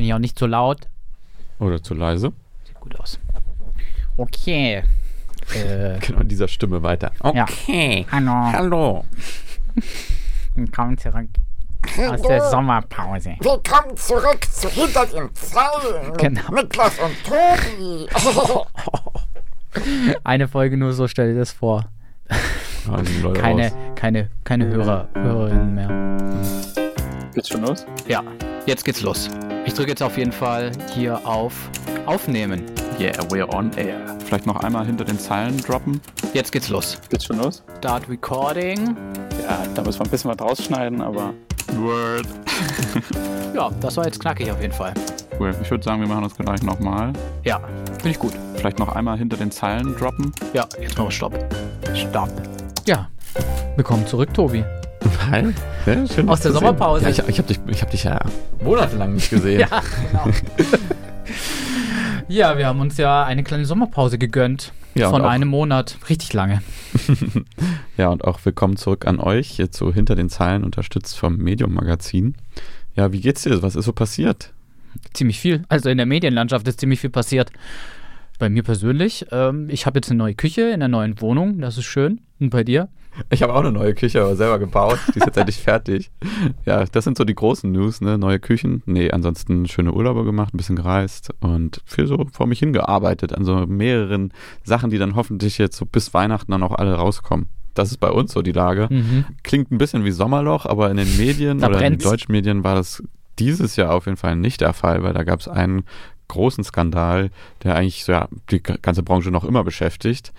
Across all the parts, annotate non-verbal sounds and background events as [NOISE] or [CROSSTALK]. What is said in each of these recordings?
Bin ich auch nicht zu laut? Oder zu leise? Sieht gut aus. Okay. [LAUGHS] Äh, Genau in dieser Stimme weiter. Ja. Okay. hallo. Hallo. [LAUGHS] Willkommen zurück aus der Sommerpause. Willkommen zurück zu Hinter den Zeilen mit Genau. Niklas und Tobi. [LAUGHS] Eine Folge nur so, stell dir das vor. Leute Keine, raus. keine, keine Hörer, Hörerinnen mehr. Geht's schon los? Ja, jetzt geht's los. Ich drücke jetzt auf jeden Fall hier auf Aufnehmen. Yeah, we're on air. Vielleicht noch einmal hinter den Zeilen droppen. Jetzt geht's los. Geht's schon los? Start Recording. Ja, da müssen wir ein bisschen was rausschneiden, aber. Word. [LAUGHS] Ja, das war jetzt knackig auf jeden Fall. Cool. Ich würde sagen, wir machen das gleich nochmal. Ja, finde ich gut. Vielleicht noch einmal hinter den Zeilen droppen. Ja, jetzt machen wir Stopp. Stopp. Ja, willkommen zurück, Tobi. Hi. Sehr schön, Aus der Sommerpause. Ja, ich, ich habe dich, ich hab dich ja monatelang nicht gesehen. [LAUGHS] Ja, genau. ja, wir haben uns ja eine kleine Sommerpause gegönnt. Ja, von einem Monat. Richtig lange. [LAUGHS] Ja, und auch willkommen zurück an euch, jetzt so hinter den Zeilen, unterstützt vom Medium-Magazin. Ja, wie geht's dir? Was ist so passiert? Ziemlich viel. Also in der Medienlandschaft ist ziemlich viel passiert. Bei mir persönlich. Ähm, ich habe jetzt eine neue Küche in der neuen Wohnung. Das ist schön. Und bei dir? [LAUGHS] Ich habe auch eine neue Küche aber selber gebaut. Die ist jetzt endlich [LAUGHS] fertig. Ja, das sind so die großen News, ne? Neue Küchen. Nee, ansonsten schöne Urlaube gemacht, ein bisschen gereist und viel so vor mich hingearbeitet an so mehreren Sachen, die dann hoffentlich jetzt so bis Weihnachten dann auch alle rauskommen. Das ist bei uns so die Lage. Mhm. Klingt ein bisschen wie Sommerloch, aber in den Medien Da oder in den brennt's. deutschen Medien war das dieses Jahr auf jeden Fall nicht der Fall, weil da gab es einen großen Skandal, der eigentlich so, ja, die ganze Branche noch immer beschäftigt.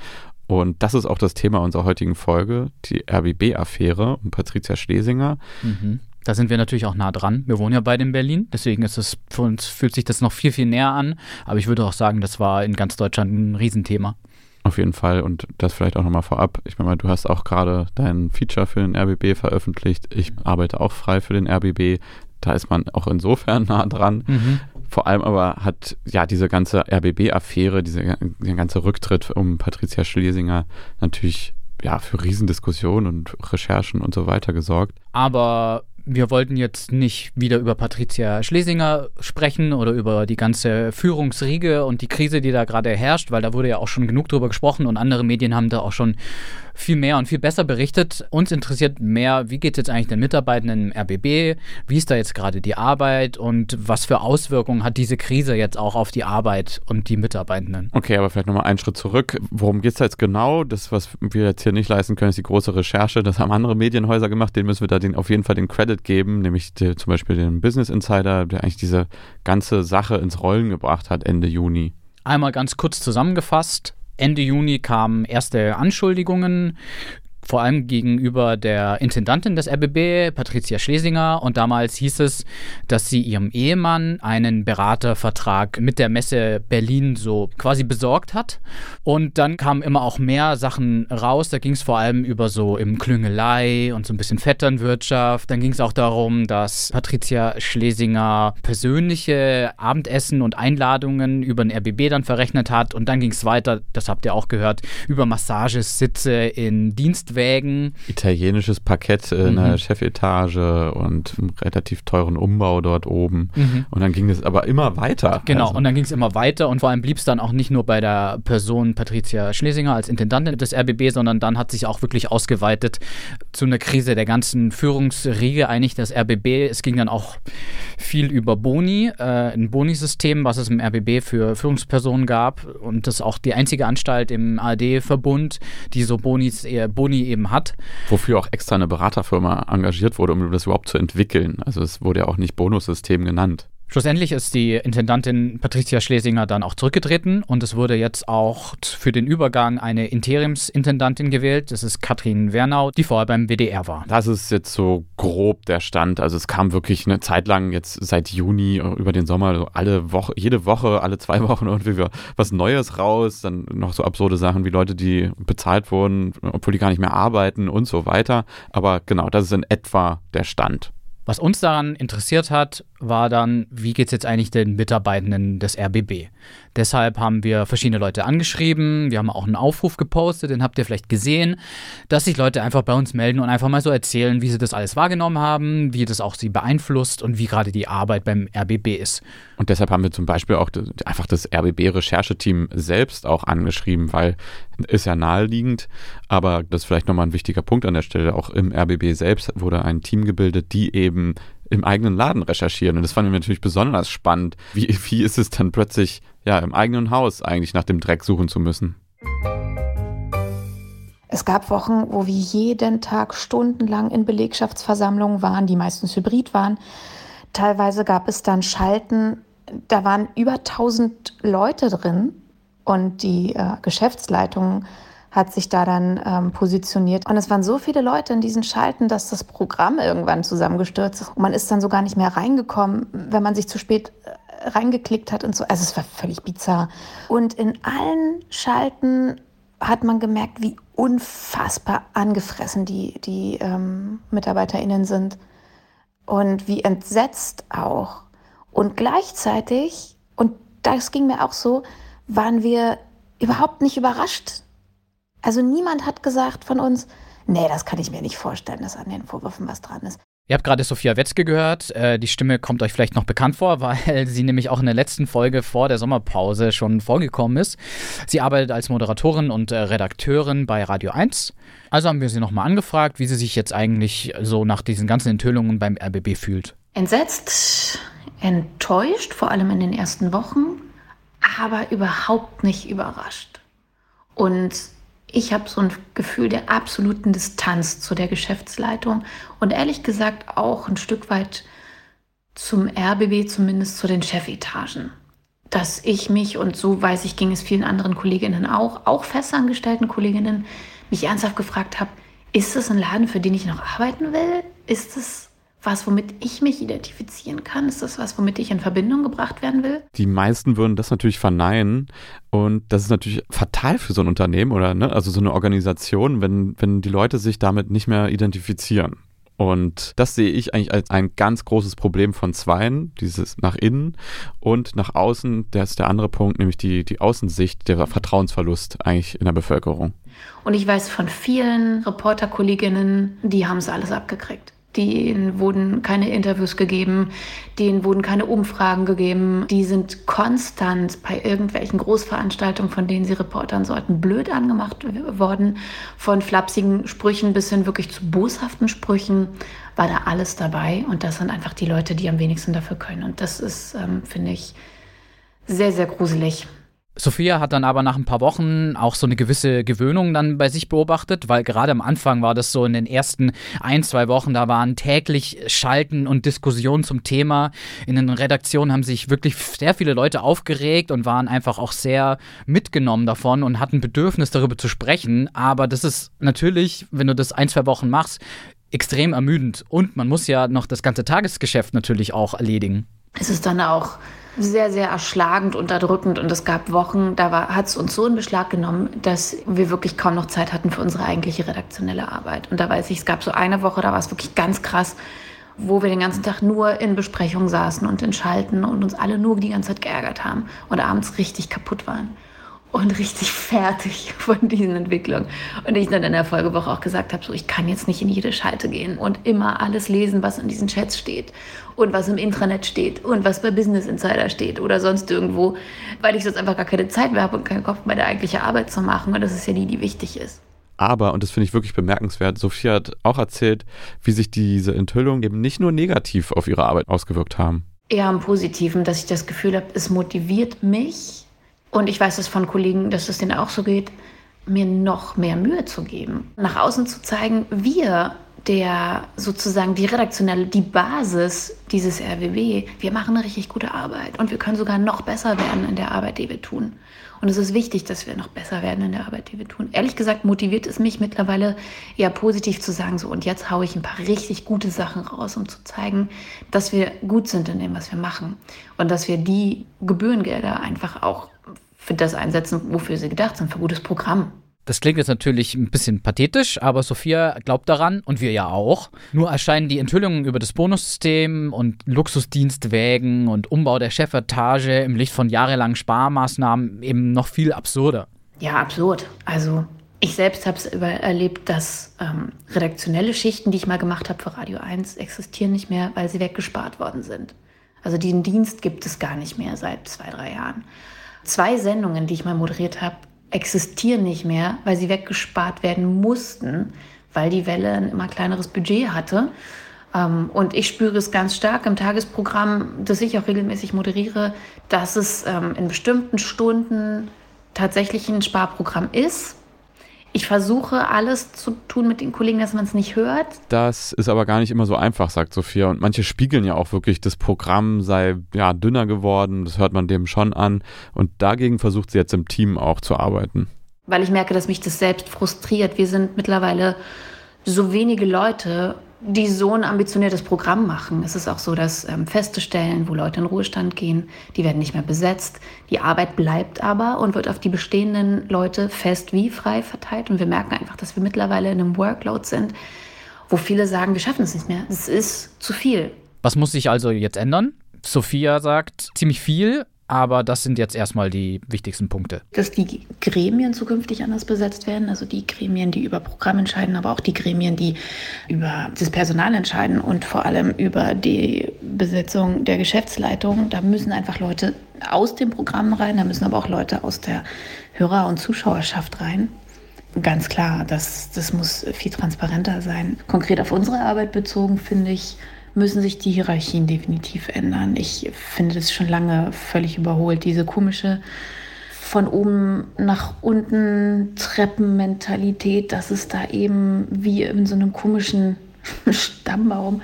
Und das ist auch das Thema unserer heutigen Folge, die RBB-Affäre um Patricia Schlesinger. Mhm. Da sind wir natürlich auch nah dran. Wir wohnen ja beide in Berlin, deswegen ist es für uns fühlt sich das noch viel, viel näher an. Aber ich würde auch sagen, das war in ganz Deutschland ein Riesenthema. Auf jeden Fall und das vielleicht auch nochmal vorab. Ich meine, mal, du hast auch gerade dein Feature für den RBB veröffentlicht. Ich arbeite auch frei für den RBB. Da ist man auch insofern [LAUGHS] nah dran. Mhm. Vor allem aber hat ja diese ganze RBB-Affäre, diese, dieser ganze Rücktritt um Patricia Schlesinger natürlich ja für Riesendiskussionen und Recherchen und so weiter gesorgt. Aber wir wollten jetzt nicht wieder über Patricia Schlesinger sprechen oder über die ganze Führungsriege und die Krise, die da gerade herrscht, weil da wurde ja auch schon genug drüber gesprochen und andere Medien haben da auch schon viel mehr und viel besser berichtet. Uns interessiert mehr, wie geht es jetzt eigentlich den Mitarbeitenden im RBB? Wie ist da jetzt gerade die Arbeit und was für Auswirkungen hat diese Krise jetzt auch auf die Arbeit und die Mitarbeitenden? Okay, aber vielleicht nochmal einen Schritt zurück. Worum geht es da jetzt genau? Das, was wir jetzt hier nicht leisten können, ist die große Recherche. Das haben andere Medienhäuser gemacht. Denen müssen wir da den, auf jeden Fall den Credit geben, nämlich die, zum Beispiel den Business Insider, der eigentlich diese ganze Sache ins Rollen gebracht hat Ende Juni. Einmal ganz kurz zusammengefasst. Ende Juni kamen erste Anschuldigungen, vor allem gegenüber der Intendantin des RBB, Patricia Schlesinger. Und damals hieß es, dass sie ihrem Ehemann einen Beratervertrag mit der Messe Berlin so quasi besorgt hat. Und dann kamen immer auch mehr Sachen raus. Da ging es vor allem über so im Klüngelei und so ein bisschen Vetternwirtschaft. Dann ging es auch darum, dass Patricia Schlesinger persönliche Abendessen und Einladungen über den RBB dann verrechnet hat. Und dann ging es weiter, das habt ihr auch gehört, über Massagesitze in Dienstwägen. Italienisches Parkett in Mhm. der Chefetage und einen relativ teuren Umbau dort oben. Und dann ging es aber immer weiter. Genau, Also, und dann ging es immer weiter und vor allem blieb es dann auch nicht nur bei der Person Patricia Schlesinger als Intendantin des RBB, sondern dann hat sich auch wirklich ausgeweitet zu einer Krise der ganzen Führungsriege eigentlich des RBB. Es ging dann auch viel über Boni, äh, ein Boni-System, was es im RBB für Führungspersonen gab und das ist auch die einzige Anstalt im ARD-Verbund, die so Bonis, äh, Boni eben hat. wofür auch extra eine Beraterfirma engagiert wurde, um das überhaupt zu entwickeln. Also es wurde ja auch nicht Bonussystem genannt. Schlussendlich ist die Intendantin Patricia Schlesinger dann auch zurückgetreten und es wurde jetzt auch für den Übergang eine Interimsintendantin gewählt. Das ist Katrin Wernau, die vorher beim WDR war. Das ist jetzt so grob der Stand. Also es kam wirklich eine Zeit lang jetzt seit Juni äh, über den Sommer so alle Woche, jede Woche, alle zwei [LAUGHS] Wochen irgendwie wa- was Neues raus. Dann noch so absurde Sachen wie Leute, die bezahlt wurden, obwohl die gar nicht mehr arbeiten und so weiter. Aber genau, das ist in etwa der Stand. Was uns daran interessiert hat war dann, wie geht es jetzt eigentlich den Mitarbeitenden des RBB? Deshalb haben wir verschiedene Leute angeschrieben, wir haben auch einen Aufruf gepostet, den habt ihr vielleicht gesehen, dass sich Leute einfach bei uns melden und einfach mal so erzählen, wie sie das alles wahrgenommen haben, wie das auch sie beeinflusst und wie gerade die Arbeit beim RBB ist. Und deshalb haben wir zum Beispiel auch einfach das RBB-Rechercheteam selbst auch angeschrieben, weil ist ja naheliegend, aber das ist vielleicht nochmal ein wichtiger Punkt an der Stelle. Auch im RBB selbst wurde ein Team gebildet, die eben im eigenen Laden recherchieren. Und das fanden wir natürlich besonders spannend. Wie, wie ist es dann plötzlich, ja, im eigenen Haus eigentlich nach dem Dreck suchen zu müssen? Es gab Wochen, wo wir jeden Tag stundenlang in Belegschaftsversammlungen waren, die meistens hybrid waren. Teilweise gab es dann Schalten, da waren über 1000 Leute drin und die äh, Geschäftsleitung hat sich da dann ähm, positioniert. Und es waren so viele Leute in diesen Schalten, dass das Programm irgendwann zusammengestürzt ist. Und man ist dann so gar nicht mehr reingekommen, wenn man sich zu spät äh, reingeklickt hat und so. Also es war völlig bizarr. Und in allen Schalten hat man gemerkt, wie unfassbar angefressen die, die ähm, MitarbeiterInnen sind. Und wie entsetzt auch. Und gleichzeitig, und das ging mir auch so, waren wir überhaupt nicht überrascht. Also niemand hat gesagt von uns, nee, das kann ich mir nicht vorstellen, dass an den Vorwürfen was dran ist. Ihr habt gerade Sophia Wetzke gehört. Äh, die Stimme kommt euch vielleicht noch bekannt vor, [LAUGHS] weil sie nämlich auch in der letzten Folge vor der Sommerpause schon vorgekommen ist. Sie arbeitet als Moderatorin und äh, Redakteurin bei Radio 1. Also haben wir sie nochmal angefragt, wie sie sich jetzt eigentlich so nach diesen ganzen Enthüllungen beim RBB fühlt. Entsetzt, enttäuscht, vor allem in den ersten Wochen, aber überhaupt nicht überrascht. Und ich habe so ein Gefühl der absoluten Distanz zu der Geschäftsleitung und ehrlich gesagt auch ein Stück weit zum RBB, zumindest zu den Chefetagen. Dass ich mich, und so weiß ich, ging es vielen anderen Kolleginnen auch, auch festangestellten Kolleginnen, mich ernsthaft gefragt habe, ist es ein Laden, für den ich noch arbeiten will? Ist es was, womit ich mich identifizieren kann? Ist das was, womit ich in Verbindung gebracht werden will? Die meisten würden das natürlich verneinen. Und das ist natürlich fatal für so ein Unternehmen oder ne, also so eine Organisation, wenn, wenn die Leute sich damit nicht mehr identifizieren. Und das sehe ich eigentlich als ein ganz großes Problem von zweien, dieses nach innen und nach außen, das ist der andere Punkt, nämlich die, die Außensicht, der Vertrauensverlust eigentlich in der Bevölkerung. Und ich weiß von vielen Reporterkolleginnen, die haben es alles abgekriegt. Denen wurden keine Interviews gegeben, denen wurden keine Umfragen gegeben. Die sind konstant bei irgendwelchen Großveranstaltungen, von denen sie reportern sollten, blöd angemacht worden. Von flapsigen Sprüchen bis hin wirklich zu boshaften Sprüchen war da alles dabei. Und das sind einfach die Leute, die am wenigsten dafür können. Und das ist, ähm, finde ich, sehr, sehr gruselig. Sophia hat dann aber nach ein paar Wochen auch so eine gewisse Gewöhnung dann bei sich beobachtet, weil gerade am Anfang war das so in den ersten ein, zwei Wochen, da waren täglich Schalten und Diskussionen zum Thema. In den Redaktionen haben sich wirklich sehr viele Leute aufgeregt und waren einfach auch sehr mitgenommen davon und hatten Bedürfnis darüber zu sprechen. Aber das ist natürlich, wenn du das ein, zwei Wochen machst, extrem ermüdend. Und man muss ja noch das ganze Tagesgeschäft natürlich auch erledigen. Es ist dann auch sehr, sehr erschlagend, unterdrückend. Und es gab Wochen, da hat es uns so in Beschlag genommen, dass wir wirklich kaum noch Zeit hatten für unsere eigentliche redaktionelle Arbeit. Und da weiß ich, es gab so eine Woche, da war es wirklich ganz krass, wo wir den ganzen Tag nur in Besprechungen saßen und in Schalten und uns alle nur die ganze Zeit geärgert haben und abends richtig kaputt waren und richtig fertig von diesen Entwicklungen. Und ich dann in der Folgewoche auch gesagt habe, so ich kann jetzt nicht in jede Schalte gehen und immer alles lesen, was in diesen Chats steht und was im Intranet steht und was bei Business Insider steht oder sonst irgendwo, weil ich sonst einfach gar keine Zeit mehr habe und keinen Kopf, meine eigentliche Arbeit zu machen. Und das ist ja die, die wichtig ist. Aber, und das finde ich wirklich bemerkenswert, Sophia hat auch erzählt, wie sich diese Enthüllungen eben nicht nur negativ auf ihre Arbeit ausgewirkt haben. Eher im Positiven, dass ich das Gefühl habe, es motiviert mich, und ich weiß es von Kollegen, dass es denen auch so geht, mir noch mehr Mühe zu geben. Nach außen zu zeigen, wir, der sozusagen die redaktionelle, die Basis dieses RWB, wir machen eine richtig gute Arbeit und wir können sogar noch besser werden in der Arbeit, die wir tun. Und es ist wichtig, dass wir noch besser werden in der Arbeit, die wir tun. Ehrlich gesagt motiviert es mich mittlerweile eher positiv zu sagen, so und jetzt haue ich ein paar richtig gute Sachen raus, um zu zeigen, dass wir gut sind in dem, was wir machen und dass wir die Gebührengelder einfach auch für das einsetzen, wofür sie gedacht sind, für gutes Programm. Das klingt jetzt natürlich ein bisschen pathetisch, aber Sophia glaubt daran und wir ja auch. Nur erscheinen die Enthüllungen über das Bonussystem und Luxusdienstwägen und Umbau der Chefetage im Licht von jahrelangen Sparmaßnahmen eben noch viel absurder. Ja, absurd. Also ich selbst habe es erlebt, dass ähm, redaktionelle Schichten, die ich mal gemacht habe für Radio 1, existieren nicht mehr, weil sie weggespart worden sind. Also diesen Dienst gibt es gar nicht mehr seit zwei, drei Jahren. Zwei Sendungen, die ich mal moderiert habe, existieren nicht mehr, weil sie weggespart werden mussten, weil die Welle ein immer kleineres Budget hatte. Ähm, und ich spüre es ganz stark im Tagesprogramm, das ich auch regelmäßig moderiere, dass es ähm, in bestimmten Stunden tatsächlich ein Sparprogramm ist ich versuche alles zu tun mit den Kollegen, dass man es nicht hört. Das ist aber gar nicht immer so einfach, sagt Sophia. Und manche spiegeln ja auch wirklich, das Programm sei ja dünner geworden. Das hört man dem schon an. Und dagegen versucht sie jetzt im Team auch zu arbeiten. Weil ich merke, dass mich das selbst frustriert. Wir sind mittlerweile so wenige Leute die so ein ambitioniertes Programm machen. Es ist auch so, dass ähm, feste Stellen, wo Leute in Ruhestand gehen, die werden nicht mehr besetzt. Die Arbeit bleibt aber und wird auf die bestehenden Leute fest wie frei verteilt. Und wir merken einfach, dass wir mittlerweile in einem Workload sind, wo viele sagen, wir schaffen es nicht mehr. Es ist zu viel. Was muss sich also jetzt ändern? Sophia sagt ziemlich viel, aber das sind jetzt erstmal die wichtigsten Punkte. Dass die Gremien zukünftig anders besetzt werden, also die Gremien, die über Programm entscheiden, aber auch die Gremien, die über das Personal entscheiden und vor allem über die Besetzung der Geschäftsleitung. Da müssen einfach Leute aus dem Programm rein, da müssen aber auch Leute aus der Hörer- und Zuschauerschaft rein. Ganz klar, das, das muss viel transparenter sein. Konkret auf unsere Arbeit bezogen, finde ich, müssen sich die Hierarchien definitiv ändern. Ich finde das schon lange völlig überholt, diese komische von oben nach unten Treppenmentalität, dass es da eben wie in so einem komischen [LAUGHS] Stammbaum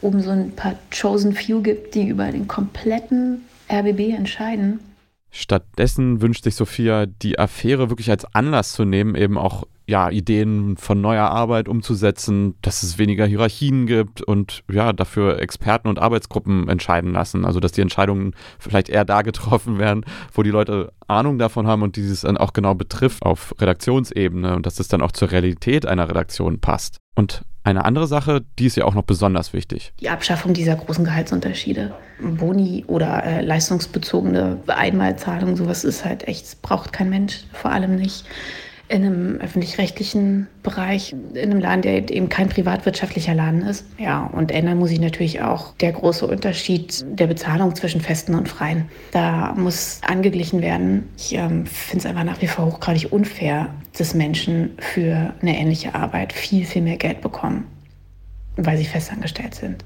oben so ein paar Chosen Few gibt, die über den kompletten RBB entscheiden. Stattdessen wünscht sich Sophia, die Affäre wirklich als Anlass zu nehmen, eben auch ja, Ideen von neuer Arbeit umzusetzen, dass es weniger Hierarchien gibt und ja, dafür Experten und Arbeitsgruppen entscheiden lassen. Also dass die Entscheidungen vielleicht eher da getroffen werden, wo die Leute Ahnung davon haben und dieses dann auch genau betrifft auf Redaktionsebene und dass es dann auch zur Realität einer Redaktion passt. Und eine andere Sache, die ist ja auch noch besonders wichtig. Die Abschaffung dieser großen Gehaltsunterschiede. Boni oder äh, leistungsbezogene Einmalzahlung, sowas ist halt echt, braucht kein Mensch, vor allem nicht in einem öffentlich-rechtlichen Bereich, in einem Laden, der eben kein privatwirtschaftlicher Laden ist. Ja, und ändern muss sich natürlich auch der große Unterschied der Bezahlung zwischen Festen und Freien. Da muss angeglichen werden. Ich ähm, finde es einfach nach wie vor hochgradig unfair, dass Menschen für eine ähnliche Arbeit viel, viel mehr Geld bekommen, weil sie festangestellt sind.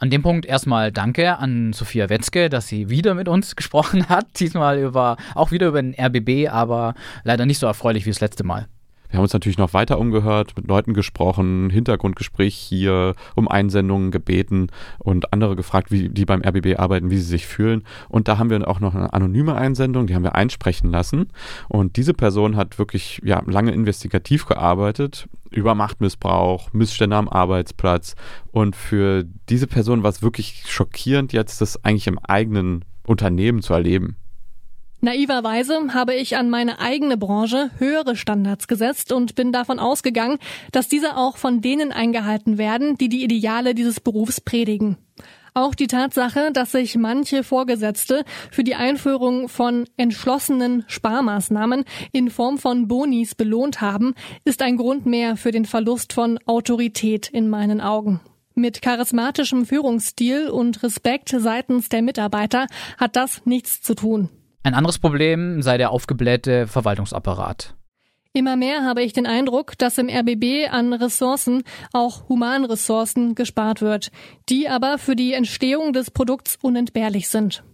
An dem Punkt erstmal danke an Sophia Wetzke, dass sie wieder mit uns [LAUGHS] gesprochen hat. Diesmal über, auch wieder über den RBB, aber leider nicht so erfreulich wie das letzte Mal. Wir haben uns natürlich noch weiter umgehört, mit Leuten gesprochen, Hintergrundgespräch hier, um Einsendungen gebeten und andere gefragt, wie die beim RBB arbeiten, wie sie sich fühlen. Und da haben wir auch noch eine anonyme Einsendung, die haben wir einsprechen lassen. Und diese Person hat wirklich ja, lange investigativ gearbeitet über Machtmissbrauch, Missstände am Arbeitsplatz. Und für diese Person war es wirklich schockierend, jetzt das eigentlich im eigenen Unternehmen zu erleben. Naiverweise habe ich an meine eigene Branche höhere Standards gesetzt und bin davon ausgegangen, dass diese auch von denen eingehalten werden, die die Ideale dieses Berufs predigen. Auch die Tatsache, dass sich manche Vorgesetzte für die Einführung von entschlossenen Sparmaßnahmen in Form von Bonis belohnt haben, ist ein Grund mehr für den Verlust von Autorität in meinen Augen. Mit charismatischem Führungsstil und Respekt seitens der Mitarbeiter hat das nichts zu tun. Ein anderes Problem sei der aufgeblähte Verwaltungsapparat. Immer mehr habe ich den Eindruck, dass im RBB an Ressourcen, auch Humanressourcen, gespart wird, die aber für die Entstehung des Produkts unentbehrlich sind.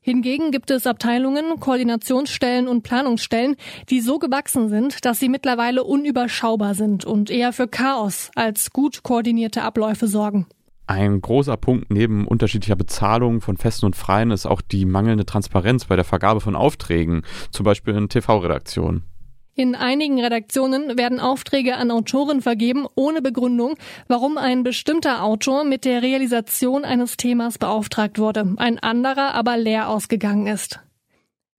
Hingegen gibt es Abteilungen, Koordinationsstellen und Planungsstellen, die so gewachsen sind, dass sie mittlerweile unüberschaubar sind und eher für Chaos als gut koordinierte Abläufe sorgen. Ein großer Punkt neben unterschiedlicher Bezahlung von Festen und Freien ist auch die mangelnde Transparenz bei der Vergabe von Aufträgen, zum Beispiel in TV-Redaktionen. In einigen Redaktionen werden Aufträge an Autoren vergeben, ohne Begründung, warum ein bestimmter Autor mit der Realisation eines Themas beauftragt wurde, ein anderer aber leer ausgegangen ist.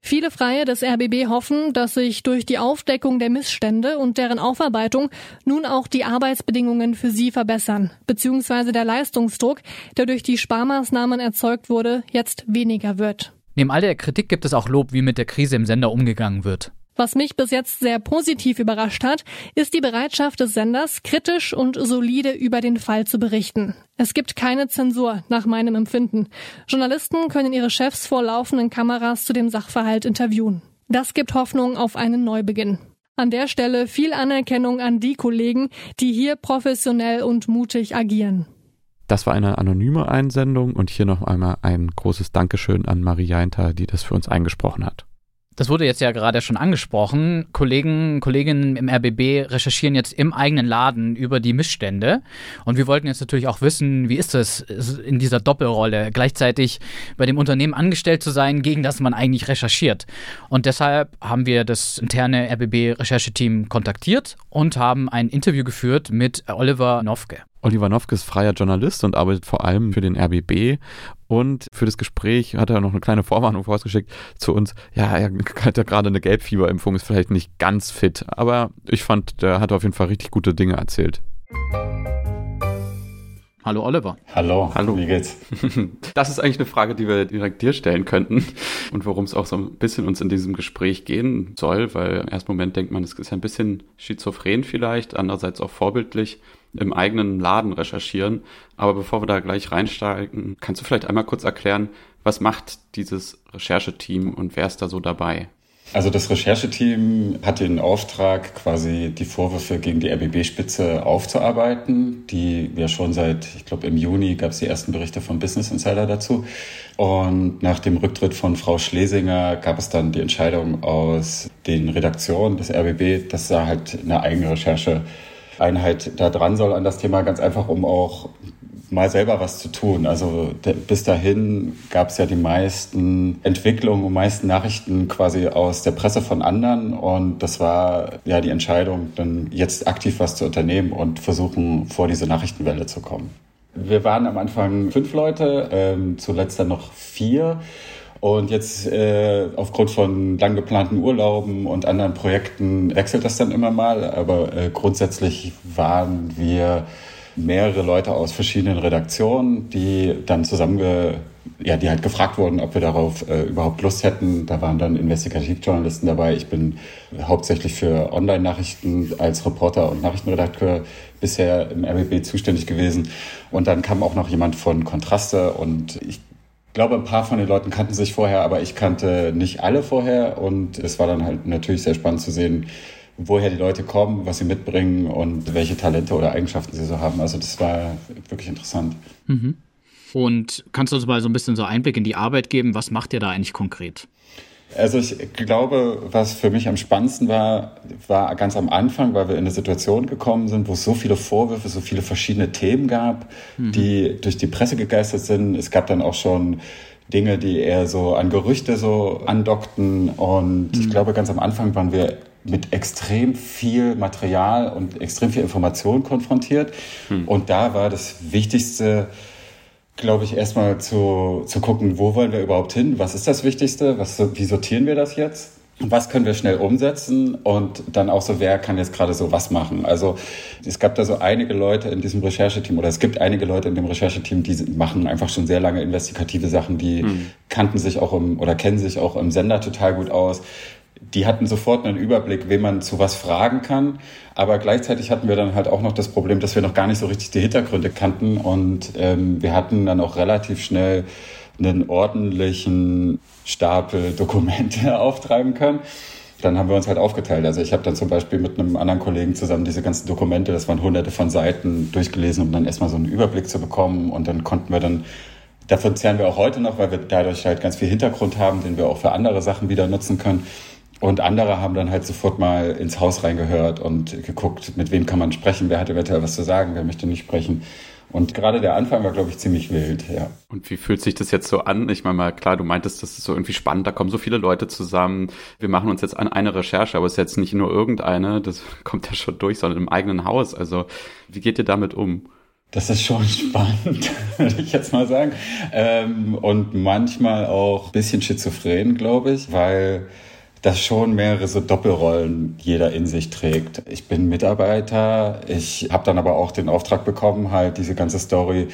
Viele Freie des RBB hoffen, dass sich durch die Aufdeckung der Missstände und deren Aufarbeitung nun auch die Arbeitsbedingungen für sie verbessern, beziehungsweise der Leistungsdruck, der durch die Sparmaßnahmen erzeugt wurde, jetzt weniger wird. Neben all der Kritik gibt es auch Lob, wie mit der Krise im Sender umgegangen wird. Was mich bis jetzt sehr positiv überrascht hat, ist die Bereitschaft des Senders, kritisch und solide über den Fall zu berichten. Es gibt keine Zensur, nach meinem Empfinden. Journalisten können ihre Chefs vor laufenden Kameras zu dem Sachverhalt interviewen. Das gibt Hoffnung auf einen Neubeginn. An der Stelle viel Anerkennung an die Kollegen, die hier professionell und mutig agieren. Das war eine anonyme Einsendung und hier noch einmal ein großes Dankeschön an Marie Jainter, die das für uns eingesprochen hat. Das wurde jetzt ja gerade schon angesprochen. Kollegen, Kolleginnen im RBB recherchieren jetzt im eigenen Laden über die Missstände. Und wir wollten jetzt natürlich auch wissen, wie ist es in dieser Doppelrolle, gleichzeitig bei dem Unternehmen angestellt zu sein, gegen das man eigentlich recherchiert. Und deshalb haben wir das interne RBB-Rechercheteam kontaktiert und haben ein Interview geführt mit Oliver Nofke. Oliver Nowke ist freier Journalist und arbeitet vor allem für den RBB. Und für das Gespräch hat er noch eine kleine Vorwarnung vorausgeschickt zu uns. Ja, er hat ja gerade eine Gelbfieberimpfung, ist vielleicht nicht ganz fit. Aber ich fand, der hat auf jeden Fall richtig gute Dinge erzählt. Hallo Oliver. Hallo. Hallo. Wie geht's? [LAUGHS] Das ist eigentlich eine Frage, die wir direkt dir stellen könnten und worum es auch so ein bisschen uns in diesem Gespräch gehen soll, weil im ersten Moment denkt man, es ist ein bisschen schizophren vielleicht, andererseits auch vorbildlich im eigenen Laden recherchieren. Aber bevor wir da gleich reinsteigen, kannst du vielleicht einmal kurz erklären, was macht dieses Rechercheteam und wer ist da so dabei? Also das Rechercheteam hat den Auftrag, quasi die Vorwürfe gegen die RBB-Spitze aufzuarbeiten, die ja schon seit, ich glaube im Juni gab es die ersten Berichte von Business Insider dazu. Und nach dem Rücktritt von Frau Schlesinger gab es dann die Entscheidung aus den Redaktionen des RBB, dass da halt eine eigene Recherche Einheit da dran soll an das Thema, ganz einfach, um auch mal selber was zu tun. Also bis dahin gab es ja die meisten Entwicklungen und meisten Nachrichten quasi aus der Presse von anderen. Und das war ja die Entscheidung, dann jetzt aktiv was zu unternehmen und versuchen, vor diese Nachrichtenwelle zu kommen. Wir waren am Anfang fünf Leute, ähm, zuletzt dann noch vier. Und jetzt äh, aufgrund von lang geplanten Urlauben und anderen Projekten wechselt das dann immer mal. Aber äh, grundsätzlich waren wir mehrere Leute aus verschiedenen Redaktionen, die dann zusammenge ja, die halt gefragt wurden, ob wir darauf äh, überhaupt Lust hätten. Da waren dann Investigativjournalisten dabei. Ich bin hauptsächlich für Online-Nachrichten als Reporter und Nachrichtenredakteur bisher im RBB zuständig gewesen. Und dann kam auch noch jemand von Kontraste und ich glaube, ein paar von den Leuten kannten sich vorher, aber ich kannte nicht alle vorher. Und es war dann halt natürlich sehr spannend zu sehen, woher die Leute kommen, was sie mitbringen und welche Talente oder Eigenschaften sie so haben. Also das war wirklich interessant. Mhm. Und kannst du uns mal so ein bisschen so Einblick in die Arbeit geben? Was macht ihr da eigentlich konkret? Also ich glaube, was für mich am spannendsten war, war ganz am Anfang, weil wir in eine Situation gekommen sind, wo es so viele Vorwürfe, so viele verschiedene Themen gab, mhm. die durch die Presse gegeistert sind. Es gab dann auch schon Dinge, die eher so an Gerüchte so andockten. Und mhm. ich glaube, ganz am Anfang waren wir mit extrem viel Material und extrem viel Information konfrontiert. Mhm. Und da war das Wichtigste, glaube ich, erstmal zu, zu gucken, wo wollen wir überhaupt hin? Was ist das Wichtigste? Was, wie sortieren wir das jetzt? Was können wir schnell umsetzen und dann auch so, wer kann jetzt gerade so was machen? Also es gab da so einige Leute in diesem Rechercheteam oder es gibt einige Leute in dem Rechercheteam, die machen einfach schon sehr lange investigative Sachen, die mhm. kannten sich auch im oder kennen sich auch im Sender total gut aus die hatten sofort einen Überblick, wen man zu was fragen kann. Aber gleichzeitig hatten wir dann halt auch noch das Problem, dass wir noch gar nicht so richtig die Hintergründe kannten. Und ähm, wir hatten dann auch relativ schnell einen ordentlichen Stapel Dokumente [LAUGHS] auftreiben können. Dann haben wir uns halt aufgeteilt. Also ich habe dann zum Beispiel mit einem anderen Kollegen zusammen diese ganzen Dokumente, das waren hunderte von Seiten, durchgelesen, um dann erstmal so einen Überblick zu bekommen. Und dann konnten wir dann Davon zehren wir auch heute noch, weil wir dadurch halt ganz viel Hintergrund haben, den wir auch für andere Sachen wieder nutzen können. Und andere haben dann halt sofort mal ins Haus reingehört und geguckt, mit wem kann man sprechen, wer hat eventuell was zu sagen, wer möchte nicht sprechen. Und gerade der Anfang war, glaube ich, ziemlich wild, ja. Und wie fühlt sich das jetzt so an? Ich meine mal, klar, du meintest, das ist so irgendwie spannend, da kommen so viele Leute zusammen. Wir machen uns jetzt an eine Recherche, aber es ist jetzt nicht nur irgendeine, das [LAUGHS] kommt ja schon durch, sondern im eigenen Haus. Also, wie geht ihr damit um? Das ist schon [LAUGHS] spannend, würde ich jetzt mal sagen. Ähm, und manchmal auch ein bisschen schizophren, glaube ich, weil das schon mehrere so Doppelrollen jeder in sich trägt. Ich bin Mitarbeiter, ich habe dann aber auch den Auftrag bekommen, halt diese ganze Story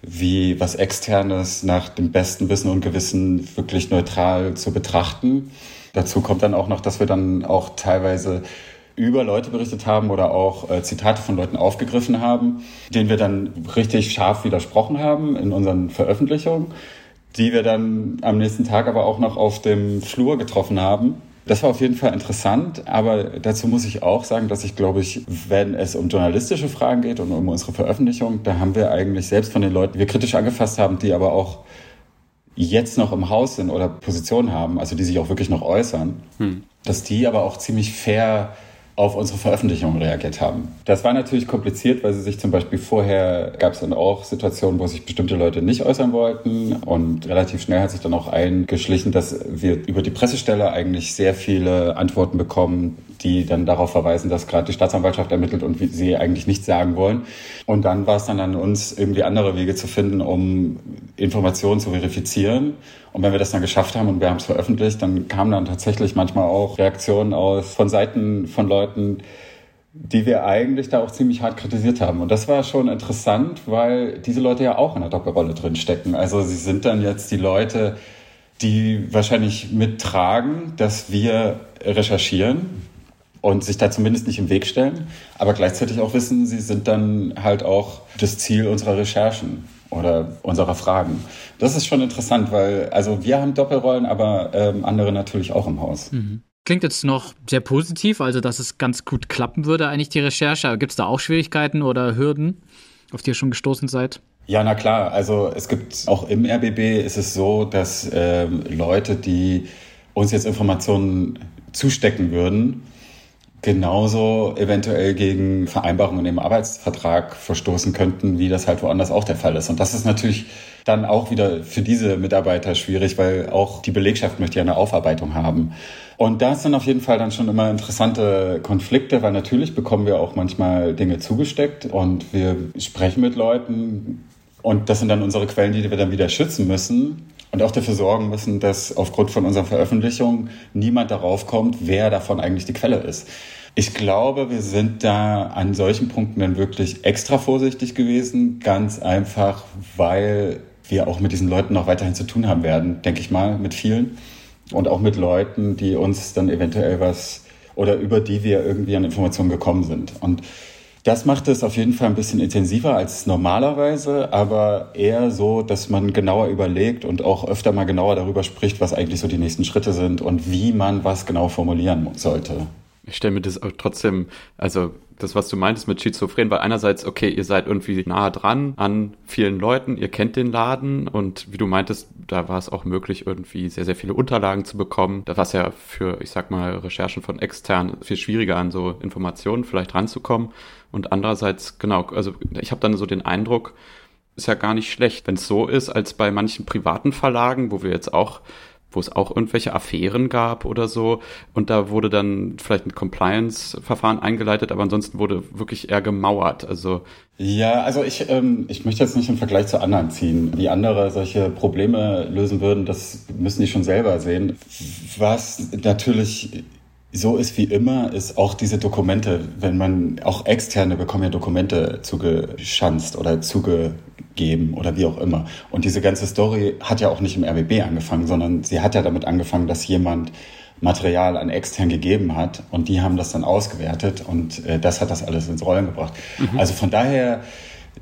wie was Externes nach dem besten Wissen und Gewissen wirklich neutral zu betrachten. Dazu kommt dann auch noch, dass wir dann auch teilweise über Leute berichtet haben oder auch äh, Zitate von Leuten aufgegriffen haben, denen wir dann richtig scharf widersprochen haben in unseren Veröffentlichungen, die wir dann am nächsten Tag aber auch noch auf dem Flur getroffen haben. Das war auf jeden Fall interessant, aber dazu muss ich auch sagen, dass ich glaube ich, wenn es um journalistische Fragen geht und um unsere Veröffentlichung, da haben wir eigentlich selbst von den Leuten, die wir kritisch angefasst haben, die aber auch jetzt noch im Haus sind oder Positionen haben, also die sich auch wirklich noch äußern, hm. dass die aber auch ziemlich fair auf unsere Veröffentlichung reagiert haben. Das war natürlich kompliziert, weil sie sich zum Beispiel vorher gab es dann auch Situationen, wo sich bestimmte Leute nicht äußern wollten und relativ schnell hat sich dann auch eingeschlichen, dass wir über die Pressestelle eigentlich sehr viele Antworten bekommen, die dann darauf verweisen, dass gerade die Staatsanwaltschaft ermittelt und sie eigentlich nichts sagen wollen. Und dann war es dann an uns, irgendwie andere Wege zu finden, um Informationen zu verifizieren. Und wenn wir das dann geschafft haben und wir haben es veröffentlicht, dann kamen dann tatsächlich manchmal auch Reaktionen aus von Seiten von Leuten, die wir eigentlich da auch ziemlich hart kritisiert haben. Und das war schon interessant, weil diese Leute ja auch in der Doppelrolle drin stecken. Also sie sind dann jetzt die Leute, die wahrscheinlich mittragen, dass wir recherchieren und sich da zumindest nicht im Weg stellen, aber gleichzeitig auch wissen, sie sind dann halt auch das Ziel unserer Recherchen oder unserer Fragen. Das ist schon interessant, weil also wir haben Doppelrollen, aber ähm, andere natürlich auch im Haus. Mhm. Klingt jetzt noch sehr positiv, also dass es ganz gut klappen würde, eigentlich die Recherche. Gibt es da auch Schwierigkeiten oder Hürden, auf die ihr schon gestoßen seid? Ja, na klar. Also es gibt auch im RBB ist es so, dass ähm, Leute, die uns jetzt Informationen zustecken würden, genauso eventuell gegen Vereinbarungen im Arbeitsvertrag verstoßen könnten, wie das halt woanders auch der Fall ist. Und das ist natürlich dann auch wieder für diese Mitarbeiter schwierig, weil auch die Belegschaft möchte ja eine Aufarbeitung haben. Und da sind auf jeden Fall dann schon immer interessante Konflikte, weil natürlich bekommen wir auch manchmal Dinge zugesteckt und wir sprechen mit Leuten und das sind dann unsere Quellen, die wir dann wieder schützen müssen und auch dafür sorgen müssen, dass aufgrund von unserer Veröffentlichung niemand darauf kommt, wer davon eigentlich die Quelle ist. Ich glaube, wir sind da an solchen Punkten dann wirklich extra vorsichtig gewesen, ganz einfach, weil wir auch mit diesen Leuten noch weiterhin zu tun haben werden, denke ich mal, mit vielen. Und auch mit Leuten, die uns dann eventuell was oder über die wir irgendwie an Informationen gekommen sind. Und das macht es auf jeden Fall ein bisschen intensiver als normalerweise, aber eher so, dass man genauer überlegt und auch öfter mal genauer darüber spricht, was eigentlich so die nächsten Schritte sind und wie man was genau formulieren sollte. Ich stelle mir das auch trotzdem, also das, was du meintest mit Schizophren, weil einerseits, okay, ihr seid irgendwie nahe dran an vielen Leuten, ihr kennt den Laden und wie du meintest, da war es auch möglich, irgendwie sehr, sehr viele Unterlagen zu bekommen. Da war es ja für, ich sag mal, Recherchen von extern viel schwieriger an so Informationen vielleicht ranzukommen. Und andererseits, genau, also ich habe dann so den Eindruck, ist ja gar nicht schlecht, wenn es so ist, als bei manchen privaten Verlagen, wo wir jetzt auch wo es auch irgendwelche Affären gab oder so. Und da wurde dann vielleicht ein Compliance-Verfahren eingeleitet, aber ansonsten wurde wirklich eher gemauert. Also ja, also ich, ähm, ich möchte jetzt nicht im Vergleich zu anderen ziehen. Wie andere solche Probleme lösen würden, das müssen die schon selber sehen. Was natürlich so ist wie immer, ist auch diese Dokumente, wenn man, auch Externe bekommen ja Dokumente zugeschanzt oder zugegeben oder wie auch immer. Und diese ganze Story hat ja auch nicht im RBB angefangen, sondern sie hat ja damit angefangen, dass jemand Material an extern gegeben hat und die haben das dann ausgewertet und äh, das hat das alles ins Rollen gebracht. Mhm. Also von daher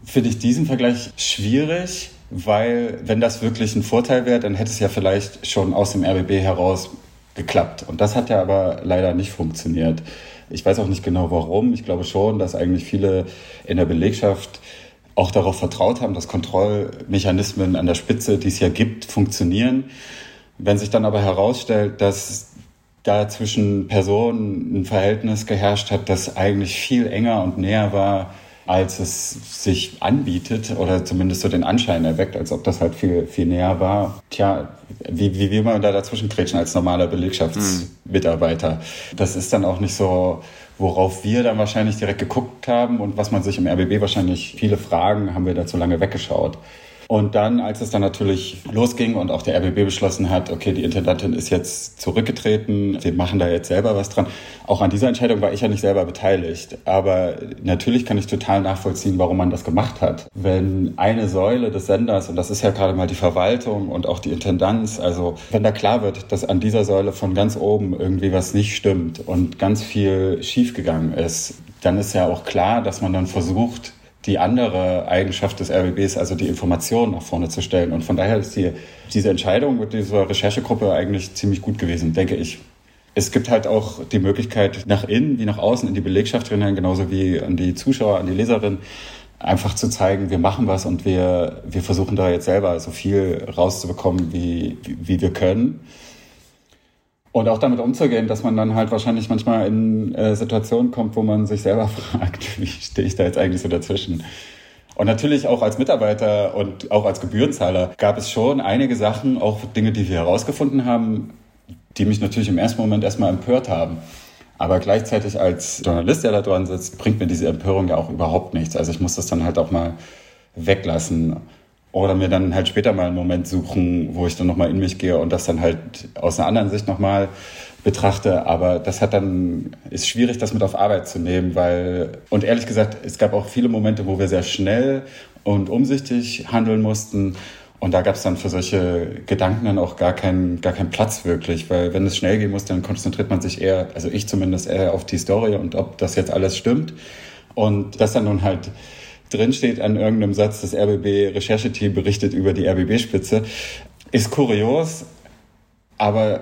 finde ich diesen Vergleich schwierig, weil wenn das wirklich ein Vorteil wäre, dann hätte es ja vielleicht schon aus dem RBB heraus geklappt. Und das hat ja aber leider nicht funktioniert. Ich weiß auch nicht genau warum. Ich glaube schon, dass eigentlich viele in der Belegschaft auch darauf vertraut haben, dass Kontrollmechanismen an der Spitze, die es ja gibt, funktionieren. Wenn sich dann aber herausstellt, dass da zwischen Personen ein Verhältnis geherrscht hat, das eigentlich viel enger und näher war als es sich anbietet oder zumindest so den Anschein erweckt, als ob das halt viel, viel näher war. Tja, wie, wie will man da dazwischen kretschen als normaler Belegschaftsmitarbeiter? Das ist dann auch nicht so, worauf wir dann wahrscheinlich direkt geguckt haben und was man sich im RBB wahrscheinlich viele Fragen haben wir dazu lange weggeschaut. Und dann, als es dann natürlich losging und auch der RBB beschlossen hat, okay, die Intendantin ist jetzt zurückgetreten, wir machen da jetzt selber was dran. Auch an dieser Entscheidung war ich ja nicht selber beteiligt. Aber natürlich kann ich total nachvollziehen, warum man das gemacht hat. Wenn eine Säule des Senders, und das ist ja gerade mal die Verwaltung und auch die Intendanz, also wenn da klar wird, dass an dieser Säule von ganz oben irgendwie was nicht stimmt und ganz viel schiefgegangen ist, dann ist ja auch klar, dass man dann versucht, die andere Eigenschaft des RBBs, also die Informationen nach vorne zu stellen. Und von daher ist die, diese Entscheidung mit dieser Recherchegruppe eigentlich ziemlich gut gewesen, denke ich. Es gibt halt auch die Möglichkeit, nach innen wie nach außen in die Belegschaft hinein, genauso wie an die Zuschauer, an die Leserinnen, einfach zu zeigen, wir machen was und wir, wir versuchen da jetzt selber so viel rauszubekommen, wie, wie wir können. Und auch damit umzugehen, dass man dann halt wahrscheinlich manchmal in äh, Situationen kommt, wo man sich selber [LAUGHS] fragt, wie stehe ich da jetzt eigentlich so dazwischen? Und natürlich auch als Mitarbeiter und auch als Gebührenzahler gab es schon einige Sachen, auch Dinge, die wir herausgefunden haben, die mich natürlich im ersten Moment erstmal empört haben. Aber gleichzeitig als Journalist, der da dran sitzt, bringt mir diese Empörung ja auch überhaupt nichts. Also ich muss das dann halt auch mal weglassen. Oder mir dann halt später mal einen Moment suchen, wo ich dann nochmal in mich gehe und das dann halt aus einer anderen Sicht nochmal betrachte. Aber das hat dann, ist schwierig, das mit auf Arbeit zu nehmen, weil, und ehrlich gesagt, es gab auch viele Momente, wo wir sehr schnell und umsichtig handeln mussten. Und da gab es dann für solche Gedanken dann auch gar keinen, gar keinen Platz wirklich, weil wenn es schnell gehen muss, dann konzentriert man sich eher, also ich zumindest eher auf die Story und ob das jetzt alles stimmt. Und das dann nun halt drinsteht an irgendeinem Satz, das RBB-Rechercheteam berichtet über die RBB-Spitze, ist kurios, aber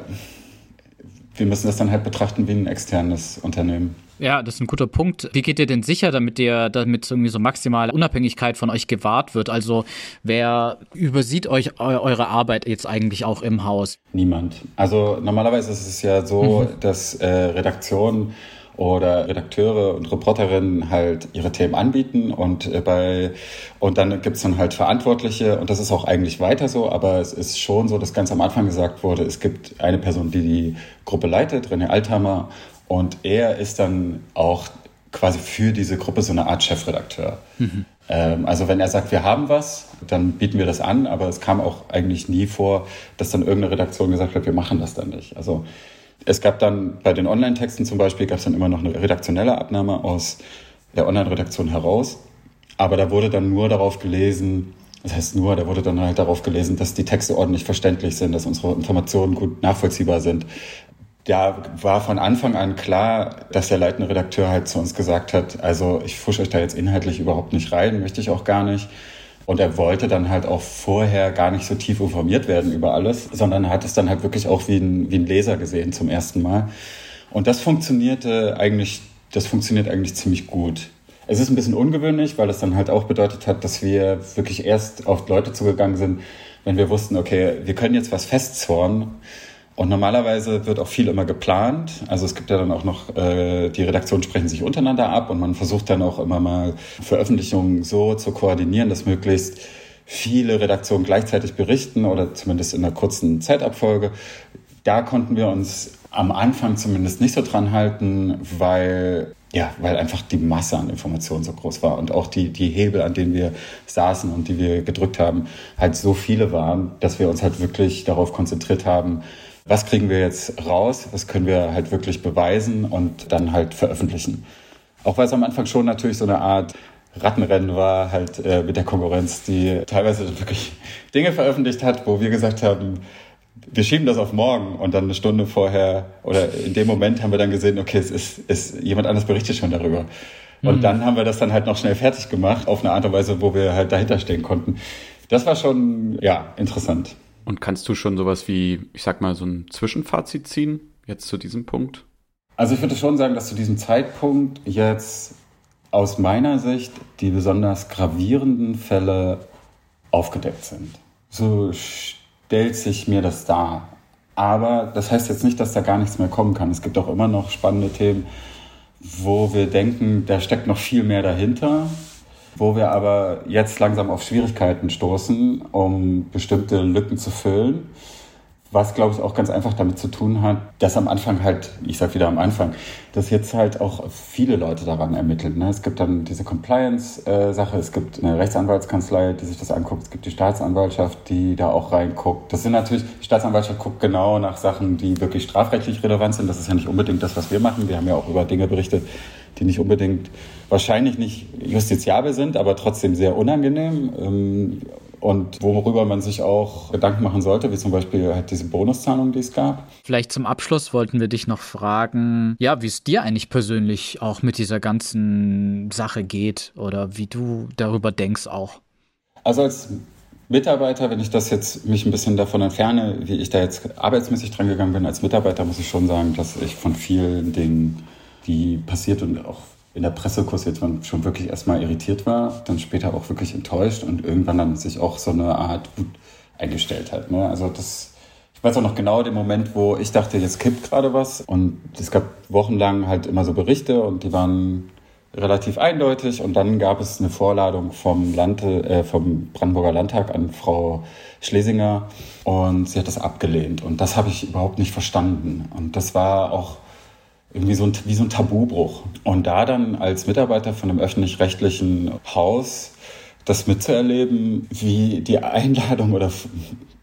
wir müssen das dann halt betrachten wie ein externes Unternehmen. Ja, das ist ein guter Punkt. Wie geht ihr denn sicher, damit ihr, damit irgendwie so maximale Unabhängigkeit von euch gewahrt wird? Also wer übersieht euch eure Arbeit jetzt eigentlich auch im Haus? Niemand. Also normalerweise ist es ja so, mhm. dass äh, Redaktionen oder Redakteure und Reporterinnen halt ihre Themen anbieten und äh, bei und dann gibt's dann halt Verantwortliche und das ist auch eigentlich weiter so, aber es ist schon so, dass ganz am Anfang gesagt wurde, es gibt eine Person, die die Gruppe leitet, René Althammer, und er ist dann auch quasi für diese Gruppe so eine Art Chefredakteur. Mhm. Ähm, also wenn er sagt, wir haben was, dann bieten wir das an, aber es kam auch eigentlich nie vor, dass dann irgendeine Redaktion gesagt hat, wir machen das dann nicht. Also es gab dann bei den Online-Texten zum Beispiel, gab es dann immer noch eine redaktionelle Abnahme aus der Online-Redaktion heraus. Aber da wurde dann nur darauf gelesen, das heißt nur, da wurde dann halt darauf gelesen, dass die Texte ordentlich verständlich sind, dass unsere Informationen gut nachvollziehbar sind. Da war von Anfang an klar, dass der leitende Redakteur halt zu uns gesagt hat, also ich fusche euch da jetzt inhaltlich überhaupt nicht rein, möchte ich auch gar nicht. Und er wollte dann halt auch vorher gar nicht so tief informiert werden über alles, sondern hat es dann halt wirklich auch wie ein, wie ein Leser gesehen zum ersten Mal. Und das funktionierte eigentlich, das funktioniert eigentlich ziemlich gut. Es ist ein bisschen ungewöhnlich, weil es dann halt auch bedeutet hat, dass wir wirklich erst auf Leute zugegangen sind, wenn wir wussten, okay, wir können jetzt was festzornen und normalerweise wird auch viel immer geplant. Also es gibt ja dann auch noch, äh, die Redaktionen sprechen sich untereinander ab und man versucht dann auch immer mal Veröffentlichungen so zu koordinieren, dass möglichst viele Redaktionen gleichzeitig berichten oder zumindest in einer kurzen Zeitabfolge. Da konnten wir uns am Anfang zumindest nicht so dran halten, weil ja, weil einfach die Masse an Informationen so groß war und auch die, die Hebel, an denen wir saßen und die wir gedrückt haben, halt so viele waren, dass wir uns halt wirklich darauf konzentriert haben, was kriegen wir jetzt raus, was können wir halt wirklich beweisen und dann halt veröffentlichen. Auch weil es am Anfang schon natürlich so eine Art Rattenrennen war, halt äh, mit der Konkurrenz, die teilweise wirklich [LAUGHS] Dinge veröffentlicht hat, wo wir gesagt haben, wir schieben das auf morgen und dann eine Stunde vorher oder in dem Moment haben wir dann gesehen, okay, es ist, ist jemand anderes berichtet schon darüber. Und mhm. dann haben wir das dann halt noch schnell fertig gemacht auf eine Art und Weise, wo wir halt dahinter stehen konnten. Das war schon, ja, interessant. Und kannst du schon sowas wie, ich sag mal, so ein Zwischenfazit ziehen, jetzt zu diesem Punkt? Also ich würde schon sagen, dass zu diesem Zeitpunkt jetzt aus meiner Sicht die besonders gravierenden Fälle aufgedeckt sind. So stellt sich mir das dar. Aber das heißt jetzt nicht, dass da gar nichts mehr kommen kann. Es gibt auch immer noch spannende Themen, wo wir denken, da steckt noch viel mehr dahinter. Wo wir aber jetzt langsam auf Schwierigkeiten stoßen, um bestimmte Lücken zu füllen. Was, glaube ich, auch ganz einfach damit zu tun hat, dass am Anfang halt, ich sag wieder am Anfang, dass jetzt halt auch viele Leute daran ermitteln. Ne? Es gibt dann diese Compliance-Sache, es gibt eine Rechtsanwaltskanzlei, die sich das anguckt, es gibt die Staatsanwaltschaft, die da auch reinguckt. Das sind natürlich, die Staatsanwaltschaft guckt genau nach Sachen, die wirklich strafrechtlich relevant sind. Das ist ja nicht unbedingt das, was wir machen. Wir haben ja auch über Dinge berichtet, die nicht unbedingt, wahrscheinlich nicht justiziabel sind, aber trotzdem sehr unangenehm. Ähm, und worüber man sich auch Gedanken machen sollte, wie zum Beispiel halt diese Bonuszahlung, die es gab. Vielleicht zum Abschluss wollten wir dich noch fragen, ja, wie es dir eigentlich persönlich auch mit dieser ganzen Sache geht oder wie du darüber denkst auch. Also als Mitarbeiter, wenn ich das jetzt mich ein bisschen davon entferne, wie ich da jetzt arbeitsmäßig dran gegangen bin, als Mitarbeiter muss ich schon sagen, dass ich von vielen Dingen, die passiert und auch in der Pressekurs jetzt man schon wirklich erstmal irritiert war, dann später auch wirklich enttäuscht und irgendwann dann sich auch so eine Art Wut eingestellt hat. Ne? Also das, ich weiß auch noch genau den Moment, wo ich dachte, jetzt kippt gerade was und es gab wochenlang halt immer so Berichte und die waren relativ eindeutig und dann gab es eine Vorladung vom, Land, äh, vom Brandenburger Landtag an Frau Schlesinger und sie hat das abgelehnt und das habe ich überhaupt nicht verstanden und das war auch irgendwie so ein, wie so ein Tabubruch. Und da dann als Mitarbeiter von einem öffentlich-rechtlichen Haus das mitzuerleben, wie die Einladung oder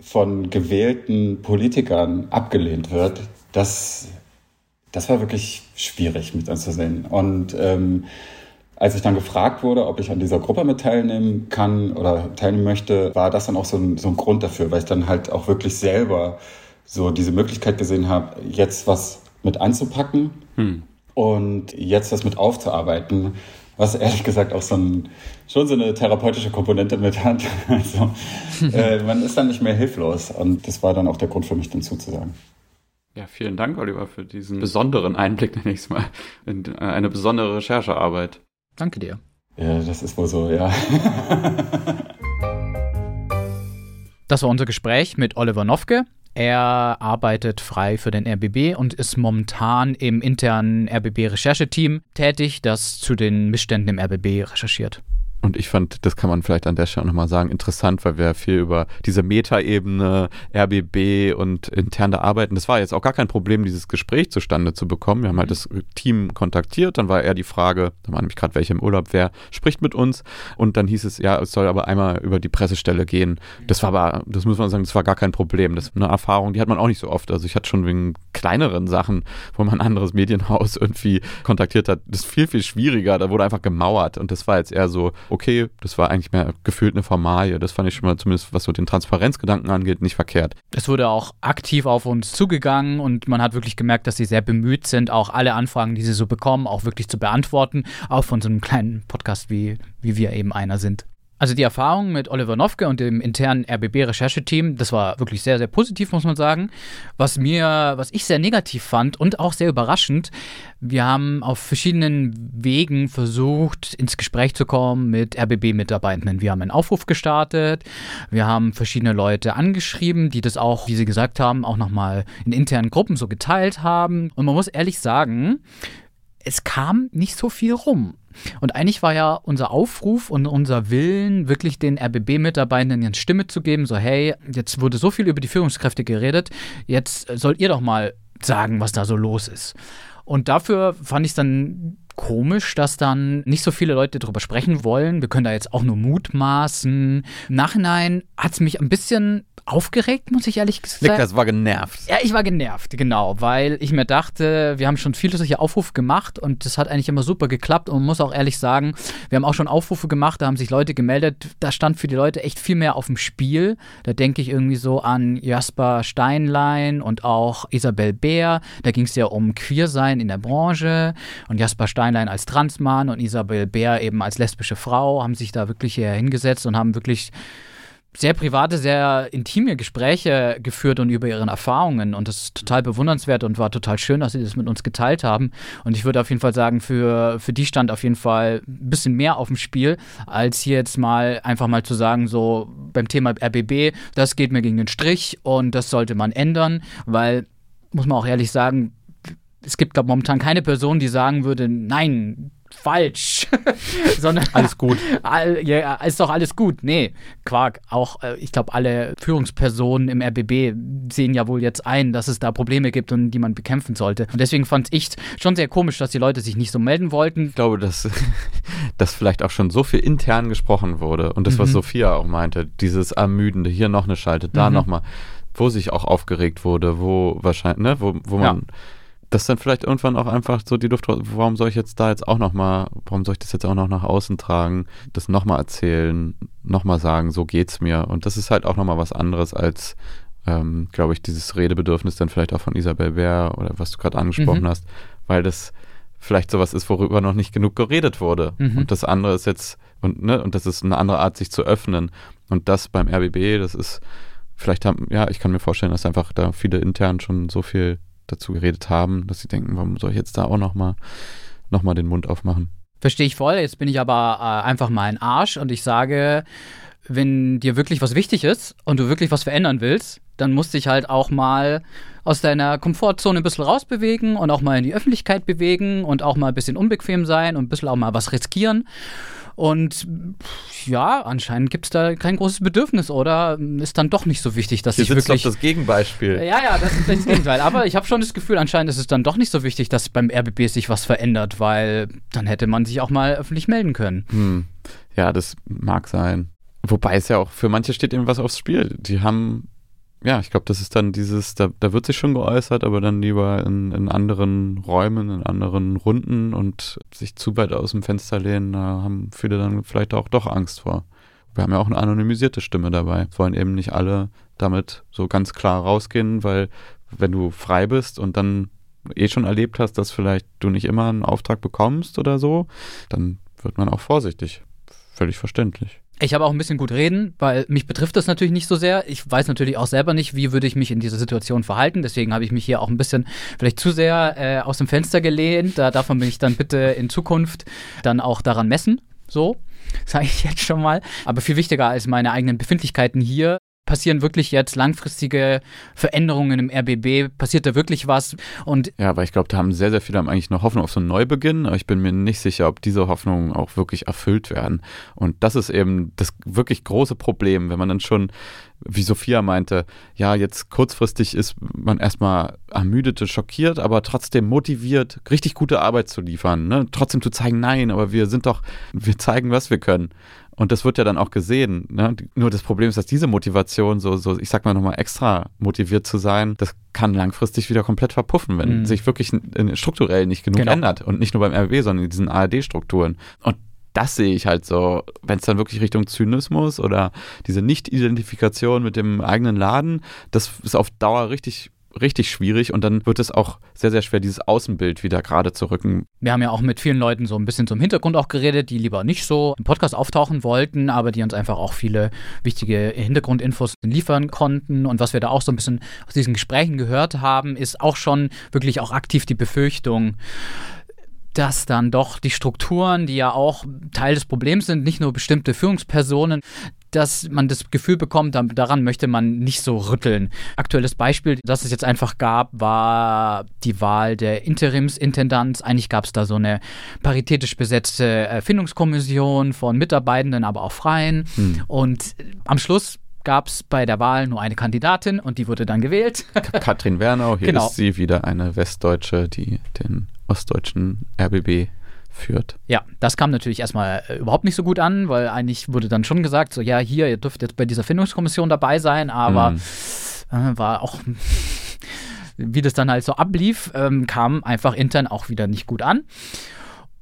von gewählten Politikern abgelehnt wird, das, das war wirklich schwierig mit anzusehen. Und ähm, als ich dann gefragt wurde, ob ich an dieser Gruppe mit teilnehmen kann oder teilnehmen möchte, war das dann auch so ein, so ein Grund dafür, weil ich dann halt auch wirklich selber so diese Möglichkeit gesehen habe, jetzt was mit anzupacken hm. und jetzt das mit aufzuarbeiten, was ehrlich gesagt auch so ein, schon so eine therapeutische Komponente mit hat. [LAUGHS] Also äh, [LAUGHS] man ist dann nicht mehr hilflos und das war dann auch der Grund für mich, dann zuzusagen. Ja, vielen Dank, Oliver, für diesen besonderen Einblick, [LAUGHS] nenne ich es mal, in äh, eine besondere Recherchearbeit. Danke dir. Ja, das ist wohl so, ja. Das war unser Gespräch mit Oliver Nofke. Er arbeitet frei für den RBB und ist momentan im internen RBB-Rechercheteam tätig, das zu den Missständen im RBB recherchiert. Und ich fand, das kann man vielleicht an der Stelle nochmal sagen, interessant, weil wir viel über diese Metaebene, RBB und interne Arbeiten, das war jetzt auch gar kein Problem, dieses Gespräch zustande zu bekommen. Wir haben halt das Team kontaktiert, dann war eher die Frage, da war nämlich gerade welche im Urlaub, wer spricht mit uns? Und dann hieß es, ja, es soll aber einmal über die Pressestelle gehen. Das war aber, das muss man sagen, das war gar kein Problem. Das ist eine Erfahrung, die hat man auch nicht so oft. Also ich hatte schon wegen kleineren Sachen, wo man ein anderes Medienhaus irgendwie kontaktiert hat, das ist viel, viel schwieriger. Da wurde einfach gemauert und das war jetzt eher so, okay, das war eigentlich mehr gefühlt eine Formalie. Das fand ich schon mal zumindest, was so den Transparenzgedanken angeht, nicht verkehrt. Es wurde auch aktiv auf uns zugegangen und man hat wirklich gemerkt, dass sie sehr bemüht sind, auch alle Anfragen, die sie so bekommen, auch wirklich zu beantworten, auch von so einem kleinen Podcast, wie, wie wir eben einer sind. Also die Erfahrung mit Oliver Nofke und dem internen RBB-Rechercheteam, das war wirklich sehr, sehr positiv, muss man sagen. Was mir, was ich sehr negativ fand und auch sehr überraschend, wir haben auf verschiedenen Wegen versucht, ins Gespräch zu kommen mit RBB-Mitarbeitenden. Wir haben einen Aufruf gestartet, wir haben verschiedene Leute angeschrieben, die das auch, wie sie gesagt haben, auch nochmal in internen Gruppen so geteilt haben. Und man muss ehrlich sagen, es kam nicht so viel rum. Und eigentlich war ja unser Aufruf und unser Willen, wirklich den RBB-Mitarbeitenden eine Stimme zu geben, so hey, jetzt wurde so viel über die Führungskräfte geredet, jetzt sollt ihr doch mal sagen, was da so los ist. Und dafür fand ich es dann komisch, dass dann nicht so viele Leute darüber sprechen wollen. Wir können da jetzt auch nur mutmaßen. Im Nachhinein hat es mich ein bisschen aufgeregt, muss ich ehrlich sagen. Niklas war genervt. Ja, ich war genervt, genau, weil ich mir dachte, wir haben schon viele solche Aufrufe gemacht und das hat eigentlich immer super geklappt und man muss auch ehrlich sagen, wir haben auch schon Aufrufe gemacht, da haben sich Leute gemeldet, da stand für die Leute echt viel mehr auf dem Spiel. Da denke ich irgendwie so an Jasper Steinlein und auch Isabel Bär. Da ging es ja um Queersein in der Branche und Jasper Steinlein als Transmann und Isabel Bär eben als lesbische Frau haben sich da wirklich hier hingesetzt und haben wirklich sehr private, sehr intime Gespräche geführt und über ihre Erfahrungen. Und das ist total bewundernswert und war total schön, dass sie das mit uns geteilt haben. Und ich würde auf jeden Fall sagen, für, für die stand auf jeden Fall ein bisschen mehr auf dem Spiel, als hier jetzt mal einfach mal zu sagen, so beim Thema RBB, das geht mir gegen den Strich und das sollte man ändern, weil, muss man auch ehrlich sagen, es gibt, glaube momentan keine Person, die sagen würde, nein, falsch. [LAUGHS] Sondern Alles gut. All, ja, ist doch alles gut. Nee, Quark. Auch, äh, ich glaube, alle Führungspersonen im RBB sehen ja wohl jetzt ein, dass es da Probleme gibt und die man bekämpfen sollte. Und deswegen fand ich schon sehr komisch, dass die Leute sich nicht so melden wollten. Ich glaube, dass, [LAUGHS] dass vielleicht auch schon so viel intern gesprochen wurde. Und das, was Mhm. Sophia auch meinte, dieses Ermüdende, hier noch eine Schalte, da Mhm. nochmal, wo sich auch aufgeregt wurde, wo wahrscheinlich, ne, wo, wo man, dass dann vielleicht irgendwann auch einfach so die Luft, raus- warum soll ich jetzt da jetzt auch nochmal, warum soll ich das jetzt auch noch nach außen tragen, das nochmal erzählen, nochmal sagen, so geht's mir. Und das ist halt auch nochmal was anderes als, ähm, glaube ich, dieses Redebedürfnis dann vielleicht auch von Isabel Bär oder was du gerade angesprochen Mhm. hast, weil das vielleicht sowas ist, worüber noch nicht genug geredet wurde. Mhm. Und das andere ist jetzt, und, ne, und das ist eine andere Art, sich zu öffnen. Und das beim RBB, das ist, vielleicht haben, ja, ich kann mir vorstellen, dass einfach da viele intern schon so viel dazu geredet haben, dass sie denken, warum soll ich jetzt da auch nochmal noch mal den Mund aufmachen? Verstehe ich voll. Jetzt bin ich aber äh, einfach mal ein Arsch und ich sage, wenn dir wirklich was wichtig ist und du wirklich was verändern willst, dann musst du dich halt auch mal aus deiner Komfortzone ein bisschen rausbewegen und auch mal in die Öffentlichkeit bewegen und auch mal ein bisschen unbequem sein und ein bisschen auch mal was riskieren. Und ja, anscheinend gibt es da kein großes Bedürfnis oder ist dann doch nicht so wichtig, dass Hier ich wirklich. doch das Gegenbeispiel. Ja, ja, das ist das Gegenteil. Aber ich habe schon das Gefühl, anscheinend ist es dann doch nicht so wichtig, dass beim RBB sich was verändert, weil dann hätte man sich auch mal öffentlich melden können. Hm. Ja, das mag sein. Wobei es ja auch für manche steht eben was aufs Spiel. Die haben, ja, ich glaube, das ist dann dieses, da, da wird sich schon geäußert, aber dann lieber in, in anderen Räumen, in anderen Runden und sich zu weit aus dem Fenster lehnen, da haben viele dann vielleicht auch doch Angst vor. Wir haben ja auch eine anonymisierte Stimme dabei. Wollen eben nicht alle damit so ganz klar rausgehen, weil wenn du frei bist und dann eh schon erlebt hast, dass vielleicht du nicht immer einen Auftrag bekommst oder so, dann wird man auch vorsichtig. Völlig verständlich. Ich habe auch ein bisschen gut reden, weil mich betrifft das natürlich nicht so sehr. Ich weiß natürlich auch selber nicht, wie würde ich mich in dieser Situation verhalten. Deswegen habe ich mich hier auch ein bisschen vielleicht zu sehr äh, aus dem Fenster gelehnt. Da darf man mich dann bitte in Zukunft dann auch daran messen. So, [LAUGHS] sage ich jetzt schon mal. Aber viel wichtiger als meine eigenen Befindlichkeiten hier passieren wirklich jetzt langfristige Veränderungen im RBB? Passiert da wirklich was? Und Ja, aber ich glaube, da haben sehr, sehr viele eigentlich noch Hoffnung auf so einen Neubeginn, aber ich bin mir nicht sicher, ob diese Hoffnungen auch wirklich erfüllt werden. Und das ist eben das wirklich große Problem, wenn man dann schon, wie Sophia meinte, ja, jetzt kurzfristig ist man erstmal ermüdet, schockiert, aber trotzdem motiviert, richtig gute Arbeit zu liefern. Ne? Trotzdem zu zeigen, nein, aber wir sind doch, wir zeigen, was wir können. Und das wird ja dann auch gesehen. Ne? Nur das Problem ist, dass diese Motivation, so, so ich sag mal nochmal, extra motiviert zu sein, das kann langfristig wieder komplett verpuffen, wenn Mhm. sich wirklich strukturell nicht genug Genau. ändert. Und nicht nur beim RW, sondern in diesen ARD-Strukturen. Und das sehe ich halt so, wenn es dann wirklich Richtung Zynismus oder diese Nicht-Identifikation mit dem eigenen Laden, das ist auf Dauer richtig richtig schwierig und dann wird es auch sehr, sehr schwer, dieses Außenbild wieder gerade zu rücken. Wir haben ja auch mit vielen Leuten so ein bisschen zum Hintergrund auch geredet, die lieber nicht so im Podcast auftauchen wollten, aber die uns einfach auch viele wichtige Hintergrundinfos liefern konnten. Und was wir da auch so ein bisschen aus diesen Gesprächen gehört haben, ist auch schon wirklich auch aktiv die Befürchtung, dass dann doch die Strukturen, die ja auch Teil des Problems sind, nicht nur bestimmte Führungspersonen, dass man das Gefühl bekommt, da- daran möchte man nicht so rütteln. Aktuelles Beispiel, das es jetzt einfach gab, war die Wahl der Interimsintendanz. Eigentlich gab es da so eine paritätisch besetzte Erfindungskommission von Mitarbeitenden, aber auch Freien. Und äh, am Schluss gab es bei der Wahl nur eine Kandidatin und die wurde dann gewählt. Katrin Wernau, hier [LAUGHS] Genau. ist sie wieder eine Westdeutsche, die den ostdeutschen RBB führt. Ja, das kam natürlich erstmal äh, überhaupt nicht so gut an, weil eigentlich wurde dann schon gesagt, so ja, hier, ihr dürft jetzt bei dieser Findungskommission dabei sein, aber Mhm. äh, war auch, [LAUGHS] wie das dann halt so ablief, ähm, kam einfach intern auch wieder nicht gut an.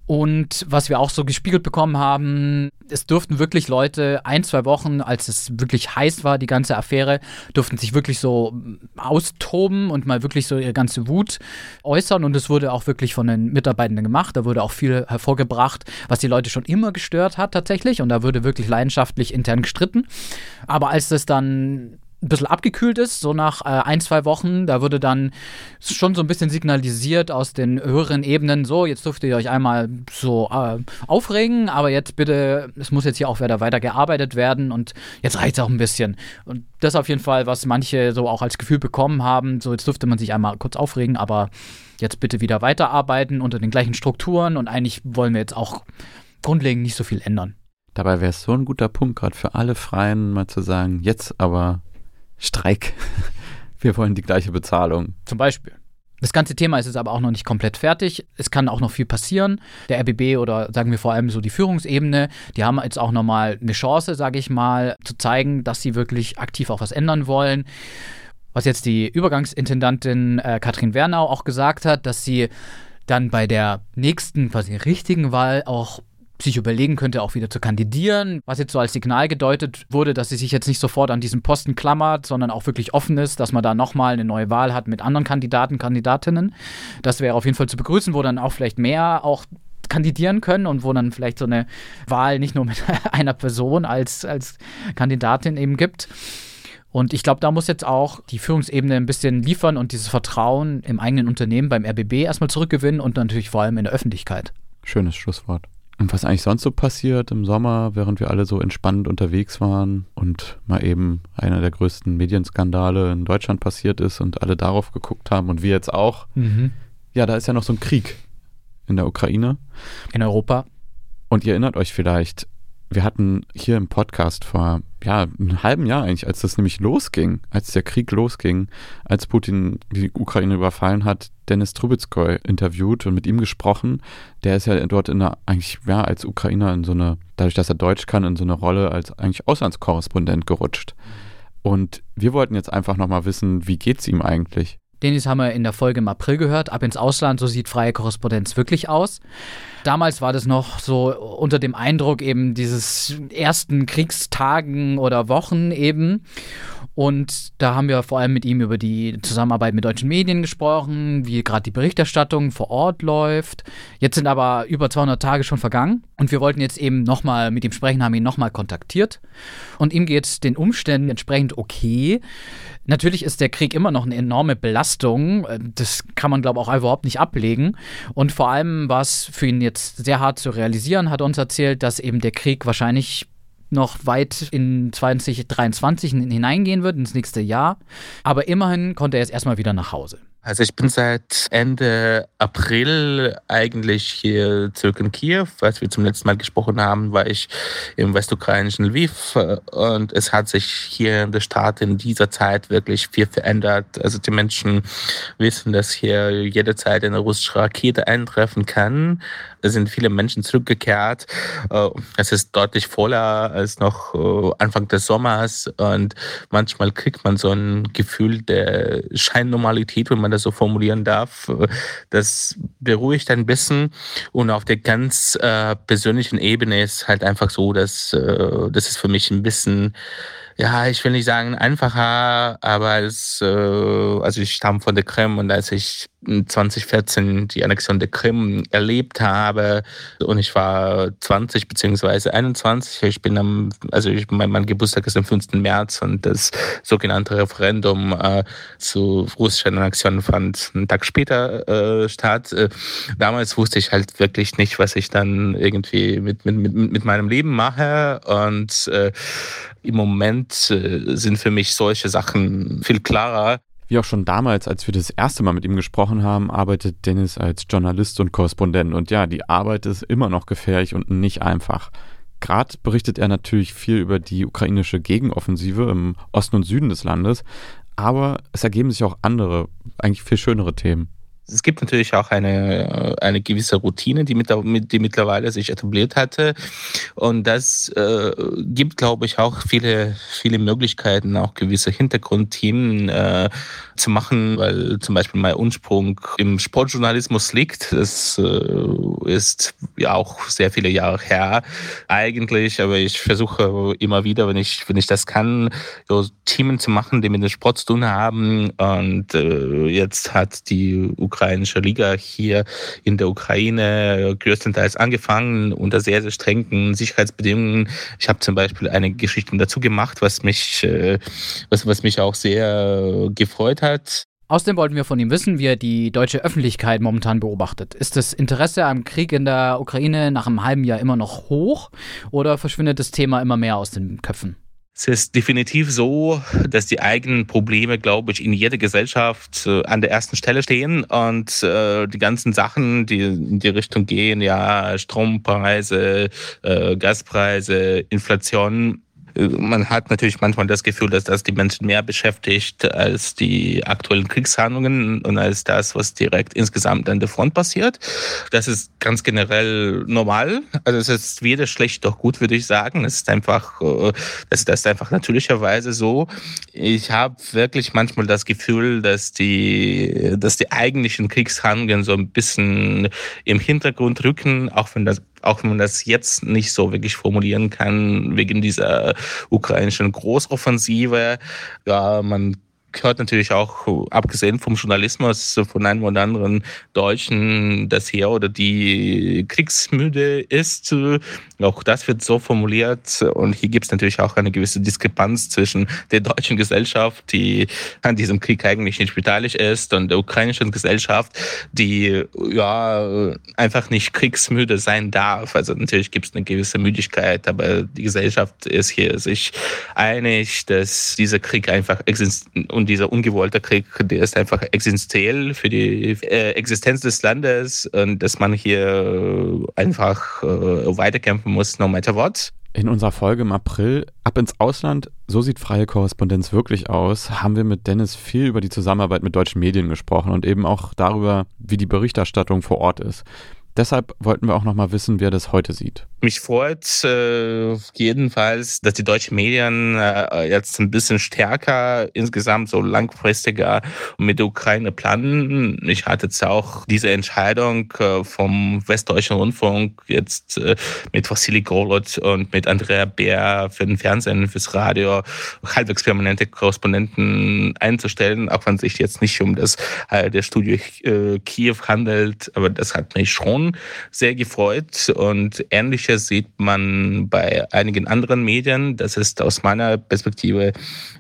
Und was wir auch so gespiegelt bekommen haben, es durften wirklich Leute ein, zwei Wochen, als es wirklich heiß war, die ganze Affäre, durften sich wirklich so austoben und mal wirklich so ihre ganze Wut äußern. Und es wurde auch wirklich von den Mitarbeitenden gemacht. Da wurde auch viel hervorgebracht, was die Leute schon immer gestört hat tatsächlich. Und da wurde wirklich leidenschaftlich intern gestritten. Aber als das dann ein bisschen abgekühlt ist, so nach äh, ein, zwei Wochen. Da wurde dann schon so ein bisschen signalisiert aus den höheren Ebenen, so, jetzt dürft ihr euch einmal so äh, aufregen, aber jetzt bitte, es muss jetzt hier auch wieder weiter gearbeitet werden und jetzt reicht es auch ein bisschen. Und das auf jeden Fall, was manche so auch als Gefühl bekommen haben, so jetzt dürfte man sich einmal kurz aufregen, aber jetzt bitte wieder weiterarbeiten unter den gleichen Strukturen und eigentlich wollen wir jetzt auch grundlegend nicht so viel ändern. Dabei wäre es so ein guter Punkt, gerade für alle Freien mal zu sagen, jetzt aber Streik. [LAUGHS] Wir wollen die gleiche Bezahlung. Zum Beispiel. Das ganze Thema ist jetzt aber auch noch nicht komplett fertig. Es kann auch noch viel passieren. Der RBB oder sagen wir vor allem so die Führungsebene, die haben jetzt auch nochmal eine Chance, sage ich mal, zu zeigen, dass sie wirklich aktiv auch was ändern wollen. Was jetzt die Übergangsintendantin äh, Katrin Wernau auch gesagt hat, dass sie dann bei der nächsten quasi richtigen Wahl auch sich überlegen könnte, auch wieder zu kandidieren, was jetzt so als Signal gedeutet wurde, dass sie sich jetzt nicht sofort an diesen Posten klammert, sondern auch wirklich offen ist, dass man da nochmal eine neue Wahl hat mit anderen Kandidaten, Kandidatinnen. Das wäre auf jeden Fall zu begrüßen, wo dann auch vielleicht mehr auch kandidieren können und wo dann vielleicht so eine Wahl nicht nur mit [LAUGHS] einer Person als, als Kandidatin eben gibt. Und ich glaube, da muss jetzt auch die Führungsebene ein bisschen liefern und dieses Vertrauen im eigenen Unternehmen beim RBB erstmal zurückgewinnen und natürlich vor allem in der Öffentlichkeit. Schönes Schlusswort. Und was eigentlich sonst so passiert im Sommer, während wir alle so entspannt unterwegs waren und mal eben einer der größten Medienskandale in Deutschland passiert ist und alle darauf geguckt haben und wir jetzt auch. Mhm. Ja, da ist ja noch so ein Krieg in der Ukraine. In Europa. Und ihr erinnert euch vielleicht, wir hatten hier im Podcast vor ja, einem halben Jahr eigentlich, als das nämlich losging, als der Krieg losging, als Putin die Ukraine überfallen hat, Dennis Trubetskoy interviewt und mit ihm gesprochen. Der ist ja dort in einer, eigentlich, ja, als Ukrainer in so eine, dadurch, dass er Deutsch kann, in so eine Rolle als eigentlich Auslandskorrespondent gerutscht. Und wir wollten jetzt einfach nochmal wissen, wie geht's ihm eigentlich? Dennis haben wir in der Folge im April gehört. Ab ins Ausland, so sieht freie Korrespondenz wirklich aus. Damals war das noch so unter dem Eindruck eben dieses ersten Kriegstagen oder Wochen eben. Und da haben wir vor allem mit ihm über die Zusammenarbeit mit deutschen Medien gesprochen, wie gerade die Berichterstattung vor Ort läuft. Jetzt sind aber über 200 Tage schon vergangen und wir wollten jetzt eben nochmal mit ihm sprechen, haben ihn nochmal kontaktiert. Und ihm geht es den Umständen entsprechend okay. Natürlich ist der Krieg immer noch eine enorme Belastung. Das kann man, glaube ich, auch überhaupt nicht ablegen. Und vor allem war es für ihn jetzt sehr hart zu realisieren, hat uns erzählt, dass eben der Krieg wahrscheinlich noch weit in 2023 hineingehen wird, ins nächste Jahr. Aber immerhin konnte er jetzt erstmal wieder nach Hause. Also ich bin seit Ende April eigentlich hier zurück in Kiew. Als wir zum letzten Mal gesprochen haben, war ich im westukrainischen Lviv und es hat sich hier in der Stadt in dieser Zeit wirklich viel verändert. Also die Menschen wissen, dass hier jederzeit eine russische Rakete eintreffen kann. Es sind viele Menschen zurückgekehrt. Äh, es ist deutlich voller als noch äh, Anfang des Sommers und manchmal kriegt man so ein Gefühl der Scheinnormalität, wenn man das so formulieren darf. Das beruhigt ein bisschen und auf der ganz äh, persönlichen Ebene ist halt einfach so, dass äh, das ist für mich ein bisschen ja, ich will nicht sagen einfacher, aber es, äh, also ich stamme von der Krim und als ich 2014 die Annexion der Krim erlebt habe und ich war 20 beziehungsweise 21. Ich bin am, also ich, mein, mein Geburtstag ist am 5. März und das sogenannte Referendum äh, zu russischer Annexion fand einen Tag später äh, statt. Äh, damals wusste ich halt wirklich nicht, was ich dann irgendwie mit, mit, mit, mit meinem Leben mache und äh, im Moment äh, sind für mich solche Sachen viel klarer. Wie auch schon damals, als wir das erste Mal mit ihm gesprochen haben, arbeitet Dennis als Journalist und Korrespondent. Und ja, die Arbeit ist immer noch gefährlich und nicht einfach. Gerade berichtet er natürlich viel über die ukrainische Gegenoffensive im Osten und Süden des Landes, aber es ergeben sich auch andere, eigentlich viel schönere Themen es gibt natürlich auch eine, eine gewisse Routine, die, mit, die mittlerweile sich etabliert hatte. Und das äh, gibt, glaube ich, auch viele, viele Möglichkeiten, auch gewisse Hintergrundthemen äh, zu machen, weil zum Beispiel mein Ursprung im Sportjournalismus liegt. Das äh, ist ja auch sehr viele Jahre her eigentlich, aber ich versuche immer wieder, wenn ich, wenn ich das kann, so Themen zu machen, die mit dem Sport zu tun haben. Und äh, jetzt hat die Ukraine ukrainische Liga hier in der Ukraine größtenteils angefangen unter sehr, sehr strengen Sicherheitsbedingungen. Ich habe zum Beispiel eine Geschichte dazu gemacht, was mich, äh, was, was mich auch sehr gefreut hat. Außerdem wollten wir von ihm wissen, wie er die deutsche Öffentlichkeit momentan beobachtet. Ist das Interesse am Krieg in der Ukraine nach einem halben Jahr immer noch hoch oder verschwindet das Thema immer mehr aus den Köpfen? Es ist definitiv so, dass die eigenen Probleme, glaube ich, in jeder Gesellschaft äh, an der ersten Stelle stehen und äh, die ganzen Sachen, die in die Richtung gehen, ja, Strompreise, äh, Gaspreise, Inflation, man hat natürlich manchmal das Gefühl, dass das die Menschen mehr beschäftigt als die aktuellen Kriegshandlungen und als das, was direkt insgesamt an der Front passiert. Das ist ganz generell normal. Also es ist weder schlecht noch gut, würde ich sagen. Es ist einfach, äh, das ist einfach natürlicherweise so. Ich habe wirklich manchmal das Gefühl, dass die, dass die eigentlichen Kriegshandlungen so ein bisschen im Hintergrund rücken, auch wenn das auch wenn man das jetzt nicht so wirklich formulieren kann, wegen dieser ukrainischen Großoffensive. Ja, man hört natürlich auch, abgesehen vom Journalismus, von einem oder anderen Deutschen, dass er oder die kriegsmüde ist. Auch das wird so formuliert. Und hier gibt es natürlich auch eine gewisse Diskrepanz zwischen der deutschen Gesellschaft, die an diesem Krieg eigentlich nicht beteiligt ist, und der ukrainischen Gesellschaft, die ja einfach nicht kriegsmüde sein darf. Also natürlich gibt es eine gewisse Müdigkeit, aber die Gesellschaft ist hier sich einig, dass dieser Krieg einfach existiert und dieser ungewollte Krieg, der ist einfach existenziell für die äh, Existenz des Landes und dass man hier einfach äh, weiterkämpfen muss, no matter what. In unserer Folge im April Ab ins Ausland, so sieht freie Korrespondenz wirklich aus, haben wir mit Dennis viel über die Zusammenarbeit mit deutschen Medien gesprochen und eben auch darüber, wie die Berichterstattung vor Ort ist. Deshalb wollten wir auch noch mal wissen, wie er das heute sieht. Mich freut äh, jedenfalls, dass die deutschen Medien äh, jetzt ein bisschen stärker insgesamt so langfristiger mit der Ukraine planen. Ich hatte jetzt auch diese Entscheidung äh, vom Westdeutschen Rundfunk jetzt äh, mit Vassili Golot und mit Andrea Bär für den Fernsehen, fürs Radio halbwegs permanente Korrespondenten einzustellen, auch wenn es sich jetzt nicht um das äh, der Studio äh, Kiew handelt, aber das hat mich schon sehr gefreut und ähnliches sieht man bei einigen anderen Medien. Das ist aus meiner Perspektive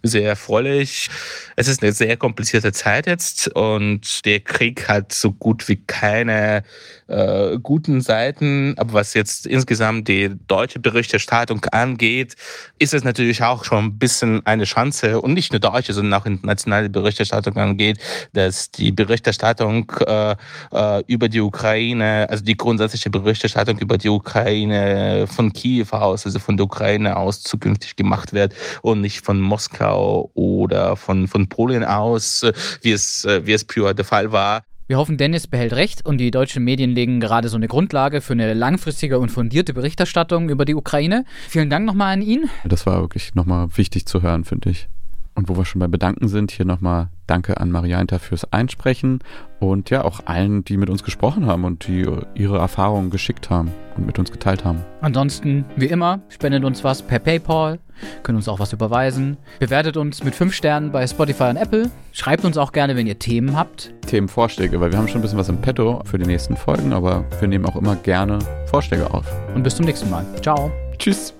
sehr erfreulich. Es ist eine sehr komplizierte Zeit jetzt und der Krieg hat so gut wie keine äh, guten Seiten. Aber was jetzt insgesamt die deutsche Berichterstattung angeht, ist es natürlich auch schon ein bisschen eine Chance und nicht nur deutsche, sondern auch internationale Berichterstattung angeht, dass die Berichterstattung äh, äh, über die Ukraine, also die grundsätzliche Berichterstattung über die Ukraine von Kiew aus, also von der Ukraine aus zukünftig gemacht wird und nicht von Moskau oder von, von Polen aus, wie es, wie es früher der Fall war. Wir hoffen, Dennis behält recht und die deutschen Medien legen gerade so eine Grundlage für eine langfristige und fundierte Berichterstattung über die Ukraine. Vielen Dank nochmal an ihn. Das war wirklich nochmal wichtig zu hören, finde ich. Und wo wir schon bei Bedanken sind, hier nochmal Danke an Marianta fürs Einsprechen und ja auch allen, die mit uns gesprochen haben und die ihre Erfahrungen geschickt haben und mit uns geteilt haben. Ansonsten, wie immer, spendet uns was per PayPal, könnt uns auch was überweisen. Bewertet uns mit 5 Sternen bei Spotify und Apple. Schreibt uns auch gerne, wenn ihr Themen habt. Themenvorschläge, weil wir haben schon ein bisschen was im Petto für die nächsten Folgen, aber wir nehmen auch immer gerne Vorschläge auf. Und bis zum nächsten Mal. Ciao. Tschüss.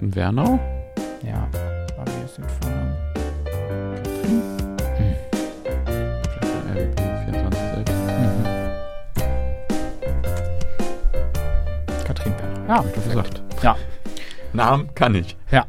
Wernau? Ja, mir jetzt entfallen. Katrin? Hm. Vielleicht bei RBB 24 selbst. Katrin Berner. Ja, doch gesagt. Ja. Namen kann ich. Ja.